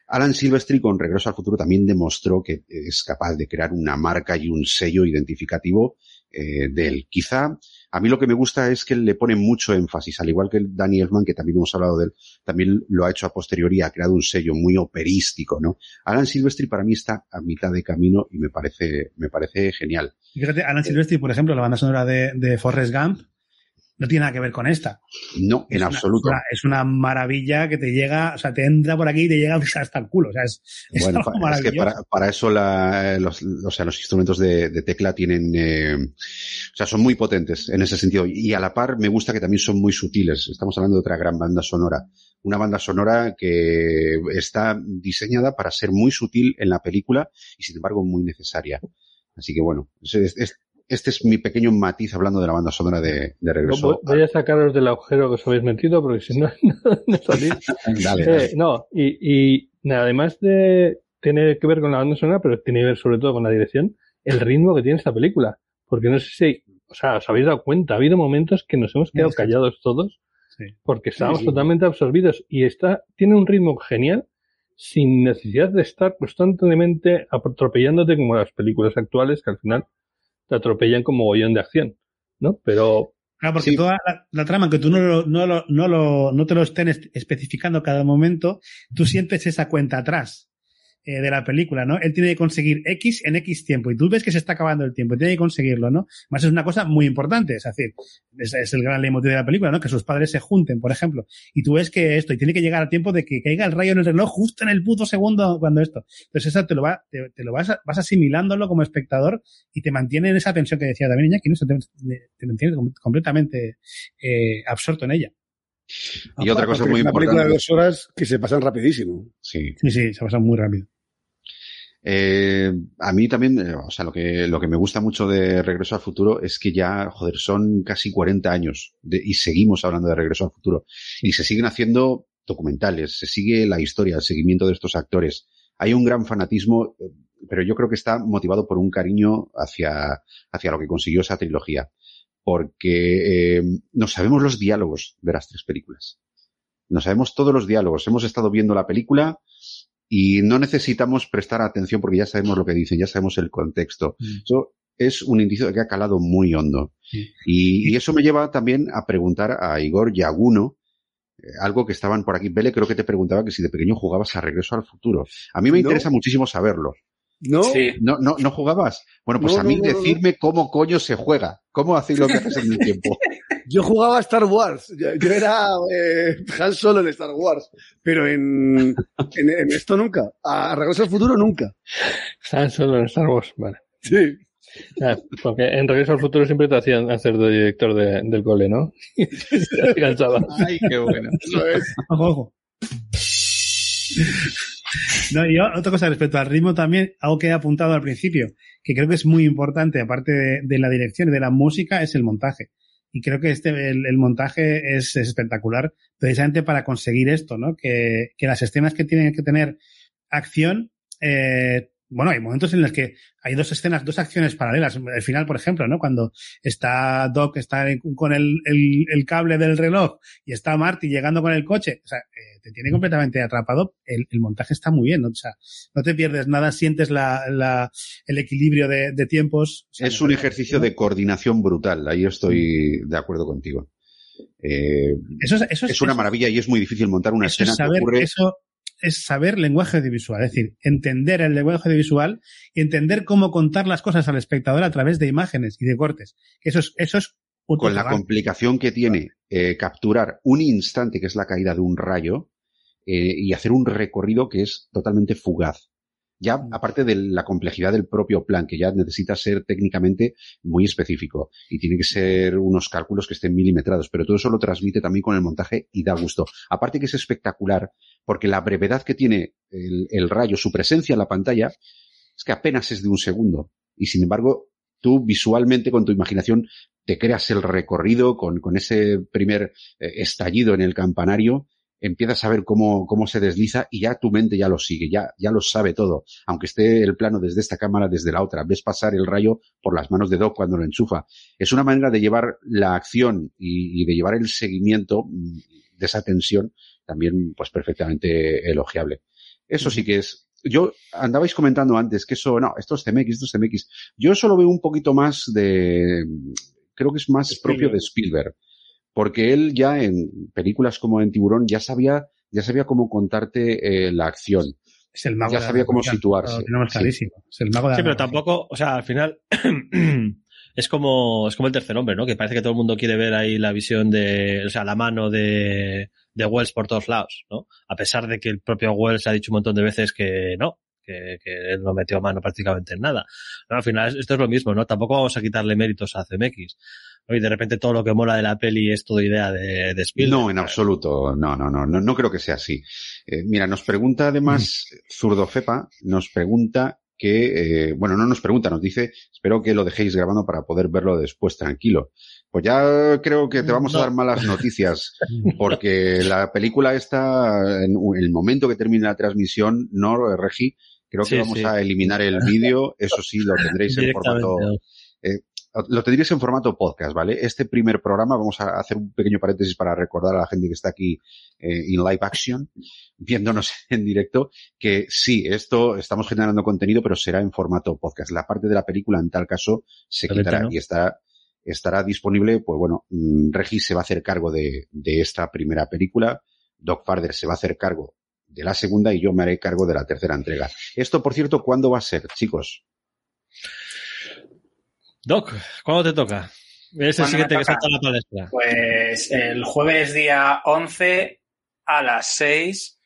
Alan Silvestri con Regreso al Futuro también demostró que es capaz de crear una marca y un sello identificativo eh, de él. Quizá a mí lo que me gusta es que le pone mucho énfasis, al igual que Danny Elfman, que también hemos hablado de él, también lo ha hecho a posteriori, ha creado un sello muy operístico, ¿no? Alan Silvestri para mí está a mitad de camino y me parece, me parece genial. Fíjate, Alan Silvestri, por ejemplo, la banda sonora de, de Forrest Gump, no tiene nada que ver con esta. No, en Es absoluto. Es una, es una maravilla que te llega, o sea, te entra por aquí y te llega hasta el culo. O sea, es, es Bueno, algo pa- es que maravilloso. para, para eso la, los, o sea, los instrumentos de, de tecla tienen, eh, o sea, son muy potentes en ese sentido. Y a la par me gusta que también son muy sutiles. Estamos hablando de otra gran banda sonora. Una banda sonora que está diseñada para ser muy sutil en la película y sin embargo muy necesaria. Así que bueno, es- es- este es mi pequeño matiz hablando de la banda sonora de, de regreso. Voy, voy a sacaros del agujero que os habéis metido porque si no, no, no salís. Dale, Eh, dale. no, y, y nada, además de tener que ver con la banda sonora, pero tiene que ver sobre todo con la dirección, el ritmo que tiene esta película. Porque no sé si, o sea, os habéis dado cuenta, ha habido momentos que nos hemos quedado Sí. callados todos Sí. porque estábamos sí. totalmente absorbidos y está, tiene un ritmo genial sin necesidad de estar constantemente atropellándote como las películas actuales que al final te atropellan como gollón de acción, ¿no? Pero Claro, porque toda la, la, trama, que tú no, lo, no, lo, no, lo, no te lo estén especificando cada momento, tú sientes esa cuenta atrás eh, de la película, ¿no? Él tiene que conseguir X en X tiempo y tú ves que se está acabando el tiempo y tiene que conseguirlo, ¿no? Más es una cosa muy importante, es decir, es, es el gran leitmotiv de la película, ¿no? Que sus padres se junten, por ejemplo, y tú ves que esto, y tiene que llegar al tiempo de que caiga el rayo en el reloj justo en el puto segundo cuando esto. Entonces eso te lo va, te, te lo vas, vas asimilándolo como espectador y te mantiene en esa tensión que decía también Iñaki, ¿no? Te, te mantiene completamente eh, absorto en ella. Y otra cosa muy es una importante. película de dos horas que se pasan rapidísimo. Sí. Sí, sí, se pasa muy rápido. Eh, a mí también, eh, o sea, lo que, lo que me gusta mucho de Regreso al Futuro es que ya, joder, son casi 40 años de, y seguimos hablando de Regreso al Futuro. Y se siguen haciendo documentales, se sigue la historia, el seguimiento de estos actores. Hay un gran fanatismo, eh, pero yo creo que está motivado por un cariño hacia, hacia lo que consiguió esa trilogía. Porque eh, no sabemos los diálogos de las tres películas. No sabemos todos los diálogos. Hemos estado viendo la película y no necesitamos prestar atención porque ya sabemos lo que dicen, ya sabemos el contexto. Mm. Eso es un indicio de que ha calado muy hondo. Sí. Y, y, eso me lleva también a preguntar a Igor Yaguno, eh, algo que estaban por aquí. Vele creo que te preguntaba que si de pequeño jugabas a Regreso al Futuro. A mí me no. interesa muchísimo saberlo. ¿No? Sí. ¿No, no, ¿No jugabas? Bueno, pues no, a mí no, decirme cómo coño se juega. ¿Cómo hacéis lo que haces en el tiempo? Yo jugaba a Star Wars. Yo, yo era eh, Han Solo en Star Wars. Pero en, en, en, esto nunca. A Regreso al Futuro nunca. Han Solo en Star Wars, vale. Sí. Ah, porque en Regreso al Futuro siempre te hacían hacer de director de, del cole, ¿no? Ay, qué bueno. Eso es. Ojo, ojo. No, y otra cosa respecto al ritmo también, algo que he apuntado al principio, que creo que es muy importante, aparte de, la dirección y de la música, es el montaje. Y creo que este, el, el montaje es, es, espectacular, precisamente para conseguir esto, ¿no? Que, que las escenas que tienen que tener acción, eh, bueno, hay momentos en los que hay dos escenas, dos acciones paralelas. Al final, por ejemplo, ¿no? Cuando está Doc, está con el, el, el cable del reloj y está Marty llegando con el coche. O sea, eh, te tiene completamente atrapado. El, el, montaje está muy bien, ¿no? O sea, no te pierdes nada, sientes la, la el equilibrio de, de tiempos. O sea, es un ejercicio ¿no? de coordinación brutal. Ahí estoy de acuerdo contigo. Eh, eso, es, eso es, una eso, maravilla y es muy difícil montar una escena es saber, que ocurre. Es saber lenguaje audiovisual, es decir, entender el lenguaje audiovisual y entender cómo contar las cosas al espectador a través de imágenes y de cortes. Eso es, eso es con la complicación que tiene eh, capturar un instante que es la caída de un rayo eh, y hacer un recorrido que es totalmente fugaz. Ya, aparte de la complejidad del propio plan, que ya necesita ser técnicamente muy específico y tiene que ser unos cálculos que estén milimetrados, pero todo eso lo transmite también con el montaje y da gusto. Aparte que es espectacular, porque la brevedad que tiene el, el rayo, su presencia en la pantalla, es que apenas es de un segundo. Y sin embargo, tú visualmente con tu imaginación te creas el recorrido con, con ese primer eh, estallido en el campanario empiezas a ver cómo, cómo se desliza y ya tu mente ya lo sigue, ya, ya lo sabe todo. Aunque esté el plano desde esta cámara, desde la otra, ves pasar el rayo por las manos de Doc cuando lo enchufa. Es una manera de llevar la acción y, y de llevar el seguimiento de esa tensión también, pues perfectamente elogiable. Eso sí que es, yo andabais comentando antes que eso, no, esto es CMX, esto es CMX. Yo eso lo veo un poquito más de, creo que es más Spielberg. propio de Spielberg porque él ya en películas como en Tiburón ya sabía, ya sabía cómo contarte eh, la acción. Es el mago ya sabía cómo situarse. Lo clarísimo. Sí. Es el mago de sí, pero tampoco, o sea, al final es como, es como el tercer hombre, ¿no? Que parece que todo el mundo quiere ver ahí la visión de, o sea, la mano de, de Wells por todos lados, ¿no? A pesar de que el propio Wells ha dicho un montón de veces que no, que, que, él no metió mano prácticamente en nada. No, al final esto es lo mismo, ¿no? Tampoco vamos a quitarle méritos a CMX. ¿No? Y de repente todo lo que mola de la peli es toda idea de, de Spielberg. No, en absoluto. No, no, no, no, no creo que sea así. Eh, mira, nos pregunta además mm. Zurdo Fepa, nos pregunta que, eh, bueno, no nos pregunta, nos dice, espero que lo dejéis grabando para poder verlo después tranquilo. Pues ya creo que te vamos no. a dar malas noticias, porque la película está, en el momento que termine la transmisión, no, Regi, creo que sí, vamos sí. a eliminar el vídeo, eso sí, lo tendréis en formato... Eh, lo tendréis en formato podcast, ¿vale? Este primer programa vamos a hacer un pequeño paréntesis para recordar a la gente que está aquí eh, in live action, viéndonos en directo, que sí, esto estamos generando contenido, pero será en formato podcast. La parte de la película, en tal caso, se quitará y está estará disponible, pues bueno, mm, Regis se va a hacer cargo de, de esta primera película, Doc Farder se va a hacer cargo de la segunda y yo me haré cargo de la tercera entrega. Esto, por cierto, ¿cuándo va a ser, chicos? Doc, ¿cuándo te toca? Es el ¿Cuándo siguiente que salta la palestra. Pues el jueves día 11 a las 6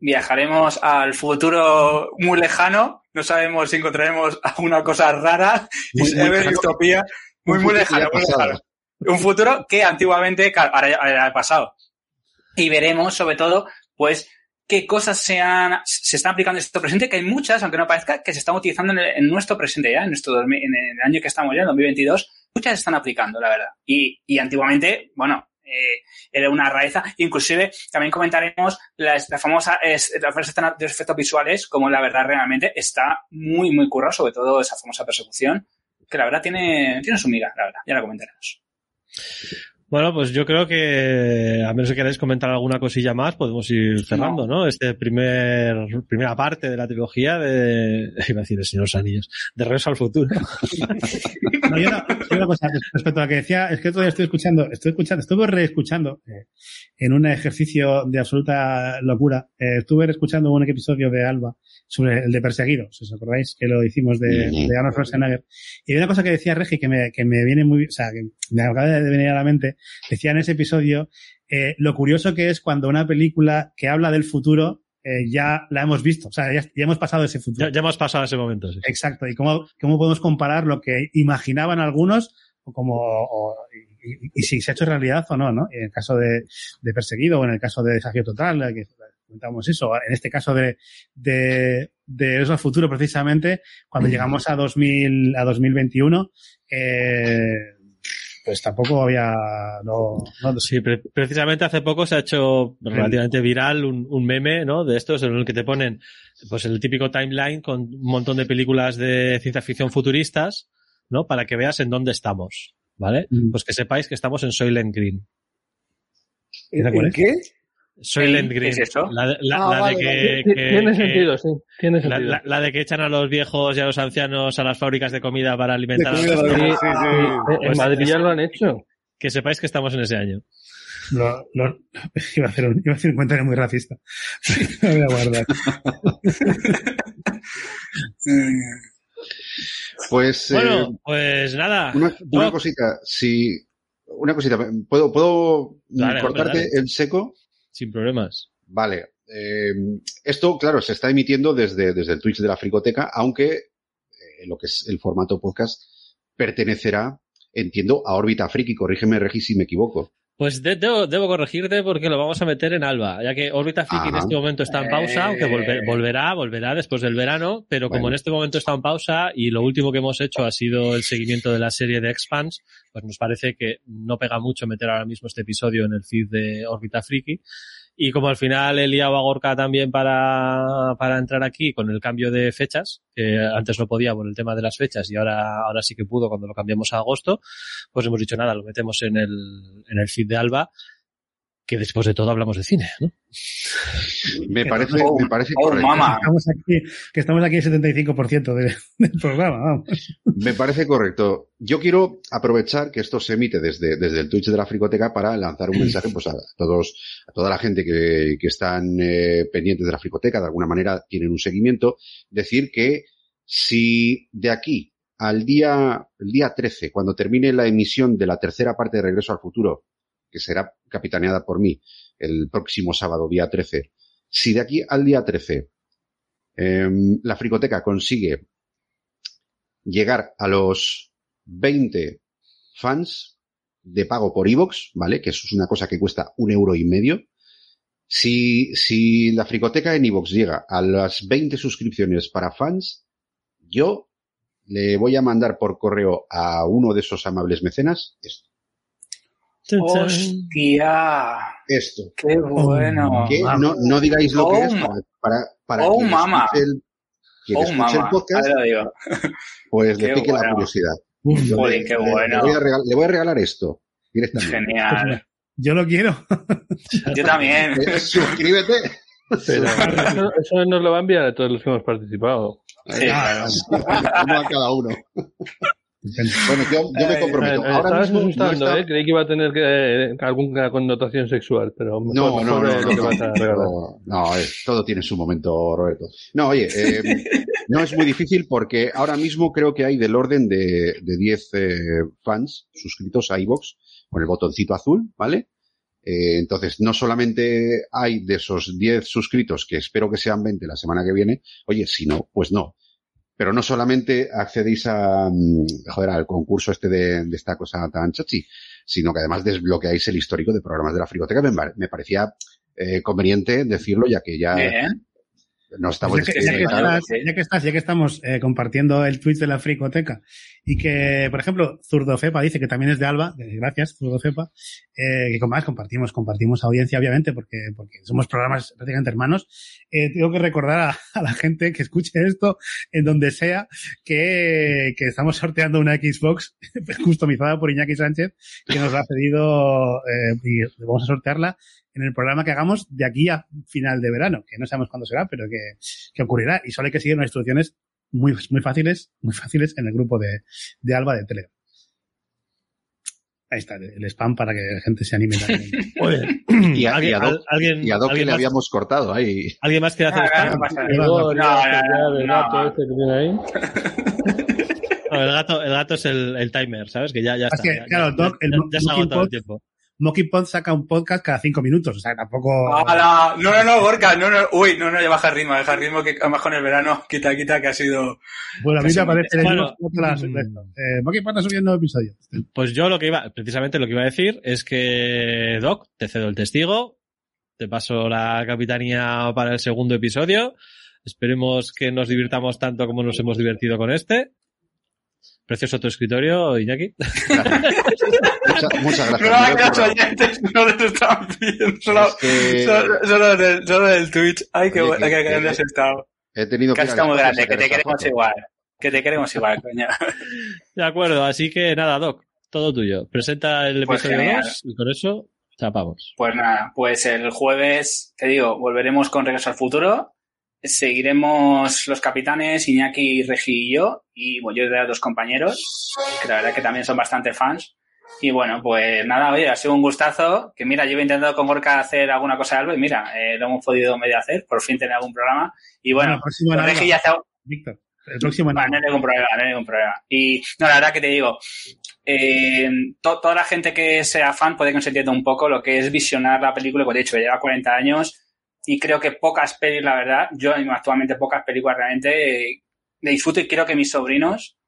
viajaremos al futuro muy lejano. No sabemos si encontraremos alguna cosa rara Muy, muy lejano. distopía. Muy, Un muy futuro lejano, ya muy pasado. lejano. Un futuro que antiguamente ahora ahora ha pasado. Y veremos, sobre todo, pues, qué cosas se, han, se están aplicando en nuestro presente, que hay muchas, aunque no parezca, que se están utilizando en, nuestro presente ya, en, nuestro, en el año que estamos ya, en 2022. Muchas se están aplicando, la verdad. Y, y antiguamente, bueno, eh, era una rareza. Inclusive también comentaremos las, la famosa es, de efectos visuales, como la verdad realmente está muy, muy currado, sobre todo esa famosa persecución, que la verdad tiene, tiene su miga, la verdad. Ya la comentaremos. Bueno, pues yo creo que, a menos que queráis comentar alguna cosilla más, podemos ir cerrando, ¿no? Este primer, primera parte de la trilogía de, iba a decir el Señor de los Anillos, de Regreso al Futuro. No, yo una, yo una cosa respecto a lo que decía, es que todavía estoy escuchando, estoy escuchando, estuve reescuchando eh, en un ejercicio de absoluta locura, eh, estuve reescuchando un episodio de Alba sobre el de Perseguidos, si os acordáis que lo hicimos de, de Arnold Schwarzenegger. Y hay una cosa que decía Regi que me, que me viene muy, o sea, que me acaba de venir a la mente, decía en ese episodio, eh, lo curioso que es cuando una película que habla del futuro eh, ya la hemos visto, o sea, ya, ya hemos pasado ese futuro. Ya, ya hemos pasado ese momento, sí. Exacto. ¿Y cómo, cómo podemos comparar lo que imaginaban algunos como, o- y, y- y si se ha hecho realidad o no, ¿no? En el caso de, de Perseguido o en el caso de Desafío Total, eh, que comentamos eso, en este caso de, de, de Eso al Futuro, precisamente, cuando llegamos a 2000, a 2021, eh, pues tampoco había, no, no, Sí, pre- precisamente hace poco se ha hecho relativamente viral un, un meme, ¿no? De estos en el que te ponen, pues el típico timeline con un montón de películas de ciencia ficción futuristas, ¿no? Para que veas en dónde estamos, ¿vale? Mm. Pues que sepáis que estamos en Soylent Green. ¿En, ¿De acuerdo? en qué? Soylent ¿Qué Green. es eso? La, Ah, la de que, Tiene que- sentido, sí. Tiene la, sentido. la- la de que echan a los viejos y a los ancianos a las fábricas de comida para alimentar a los Sí, sí, sí. Eh, en Pues Madrid ya lo han hecho. Que sepáis que estamos en ese año. lo, lo- iba a hacer un, iba a hacer un comentario muy racista. Lo voy a guardar. Pues, eh, Bueno, pues nada. una, cosita, si, una cosita, ¿puedo, puedo Dale, cortarte hombre, en seco? Sin problemas. Vale. eh, esto, claro, se está emitiendo desde, desde el Twitch de la Fricoteca, aunque eh, lo que es el formato podcast pertenecerá, entiendo, a Órbita Friki. Corrígeme, Regis, si me equivoco. Pues de- debo, debo corregirte porque lo vamos a meter en Alba, ya que Órbita Friki en este momento está en pausa, Eh. aunque volve- volverá, volverá después del verano, pero como en este momento está en pausa y lo último que hemos hecho ha sido el seguimiento de la serie de Expans, pues nos parece que no pega mucho meter ahora mismo este episodio en el feed de Órbita Friki. Y como al final he liado a Gorka también para, para entrar aquí con el cambio de fechas, que antes no podía por el tema de las fechas y ahora, ahora sí que pudo cuando lo cambiamos a agosto, pues hemos dicho nada, lo metemos en el, en el feed de Alba, que después de todo hablamos de cine, ¿no? Me parece, Oh, me parece oh, correcto. mama. Estamos aquí, que estamos aquí el 75% de- del programa, vamos. Me parece correcto. Yo quiero aprovechar que esto se emite desde, desde el Twitch de la Fricoteca para lanzar un mensaje pues, a todos, a toda la gente que, que están eh, pendientes de la Fricoteca, de alguna manera tienen un seguimiento, decir que si de aquí al día, el día 13, cuando termine la emisión de la tercera parte de Regreso al Futuro, que será capitaneada por mí el próximo sábado, día 13, si de aquí al día 13 em, la Fricoteca consigue llegar a los 20 fans de pago por iVoox, ¿vale? Que eso es una cosa que cuesta un euro y medio. Si, si la fricoteca en iVoox llega a las 20 suscripciones para fans, yo le voy a mandar por correo a uno de esos amables mecenas esto. Hostia, Esto. qué bueno. Que no, no digáis lo que Oh, es ma- para, para, para oh, quien mama. escuche el, quien Oh, el podcast, Ahora lo digo. pues le pique la curiosidad. Joder, le- qué le- bueno. Le voy, a regalar, le voy a regalar esto directamente. Genial. Yo lo quiero. Yo también. Eh, Suscríbete. Pero eso, eso nos lo va a enviar a todos los que hemos participado. Sí. Uno a cada uno. Bueno, yo, yo me Eh, comprometo. eh, Ahora estabas mismo no está- ¿eh? Creí que iba a tener que, eh, alguna connotación sexual, pero No, no, no, no, que vas a regalar. no, no, es- todo tiene su momento, Roberto. No, oye, eh, no es muy difícil porque ahora mismo creo que hay del orden de, de 10 eh, fans suscritos a iVox con el botoncito azul, ¿vale? Entonces, no solamente hay de esos 10 suscritos, que espero que sean 20 la semana que viene, oye, si no, pues no. Pero no solamente accedéis a, mm, joder, al concurso este de, de esta cosa tan chachi, sino que además desbloqueáis el histórico de programas de la frigoteca. Me, parecía eh, conveniente decirlo, ya que ya. No estamos Ya que, ya que estás, ya que estás, ya que estamos eh, compartiendo el tweet de la fricoteca y que, por ejemplo, Zurdofepa dice que también es de Alba, gracias, Zurdofepa, eh, que con más compartimos, compartimos audiencia, obviamente, porque, porque somos programas prácticamente hermanos. Eh, tengo que recordar a, a la gente que escuche esto en donde sea que, que estamos sorteando una Xbox customizada por Iñaki Sánchez, que nos la ha pedido eh, y vamos a sortearla en el programa que hagamos de aquí a final de verano, que no sabemos cuándo será, pero que, que ocurrirá. Y solo hay que seguir unas instrucciones muy, muy fáciles, muy fáciles en el grupo de, de Alba de Telegram. Ahí está, el spam para que la gente se anime también. Oye, Y a, y a ¿alguien, Doc, alguien, y a Doc que le habíamos cortado ahí. ¿alguien más quiere hacer Ah, spam? no No, este ahí. No, el gato, el gato es el, el timer, ¿sabes? Que ya, ya Es está. que, ya, claro, ya- Doc, el ya- se ha agotado el tiempo. Monkey Pod saca un podcast cada cinco minutos, o sea, tampoco... Hola. No, no, no, Gorka, no, no, uy, no, no, ya baja el ritmo, baja el ritmo que además con el verano, quita, quita, que ha sido... Bueno, a mí me aparece el Bueno, las, eh, Monkey Pod está subiendo episodios. Pues yo lo que iba, precisamente lo que iba a decir es que, Doc, te cedo el testigo, te paso la capitanía para el segundo episodio. Esperemos que nos divirtamos tanto como nos hemos divertido con este. Precioso tu escritorio, Iñaki. Muchas, muchas gracias. No hagan caso, oyentes, no les están viendo, solo, Es que solo, solo, del, solo del Twitch. Ay, qué bueno, que- que, que- grande has estado. he tenido que a grande, que te queremos foto. igual. Que te queremos igual, coño. De acuerdo, así que nada, Doc, todo tuyo. Presenta el Pues episodio genial. 2 y con eso chapamos. Pues nada, pues el jueves, te digo, volveremos con Regreso al Futuro. Seguiremos los capitanes, Iñaki, Regi y yo. Y bueno, yo de dos compañeros, que la verdad que también son bastante fans. Y bueno, pues nada, oye, ha sido un gustazo. Que mira, yo he intentado con Gorka hacer alguna cosa de algo y mira, eh, lo hemos podido medio hacer, por fin tener algún programa. Y bueno, el Regi Alba, ya está, Víctor. El próximo Alba. no hay ningún problema, no hay ningún problema. Y no, la verdad que te digo, eh, to- toda la gente que sea fan puede que no se entienda un poco lo que es visionar la película, como he dicho, lleva 40 años y creo que pocas pelis, la verdad, yo actualmente pocas películas realmente eh, le disfruto y quiero que mis sobrinos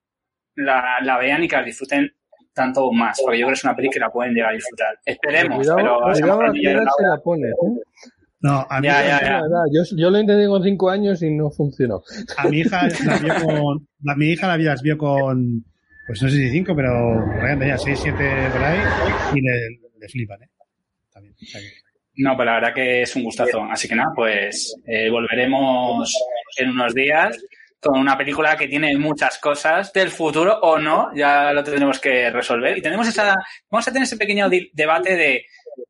la, la vean y que la disfruten tanto o más, porque yo creo que es una peli que la pueden llegar a disfrutar. Esperemos, Cuidado, pero cuidado a se la ¿eh? No, a mí, Ya, ya, Es ya. verdad, Yo, yo lo intenté con 5 años y no funcionó. a mi hija la vio con... La, mi hija la vio, las vio con... Pues no sé si cinco, pero ya, seis, siete por ahí y le, le flipan, ¿eh? También. O sea que- No, pues la verdad que es un gustazo. Así que nada, pues eh, volveremos en unos días con una película que tiene muchas cosas del futuro o no, ya lo tendremos que resolver. Y tenemos esa, vamos a tener ese pequeño debate de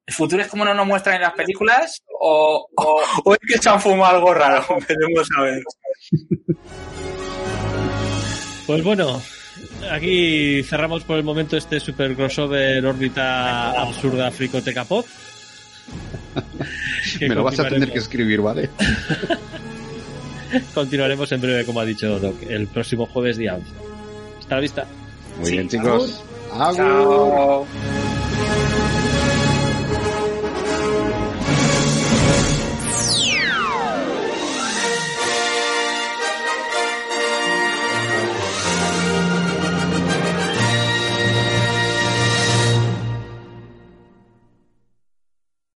¿el futuro es como no nos muestran en las películas o, o, o es que se han fumado algo raro? Veremos a ver. Pues bueno, aquí cerramos por el momento este super crossover órbita absurda fricoteca. Que Me lo vas a tener que escribir, ¿vale? Continuaremos en breve, como ha dicho Doc, el próximo jueves día 11. Hasta la vista. Muy Sí. bien, chicos. Agur. Chao.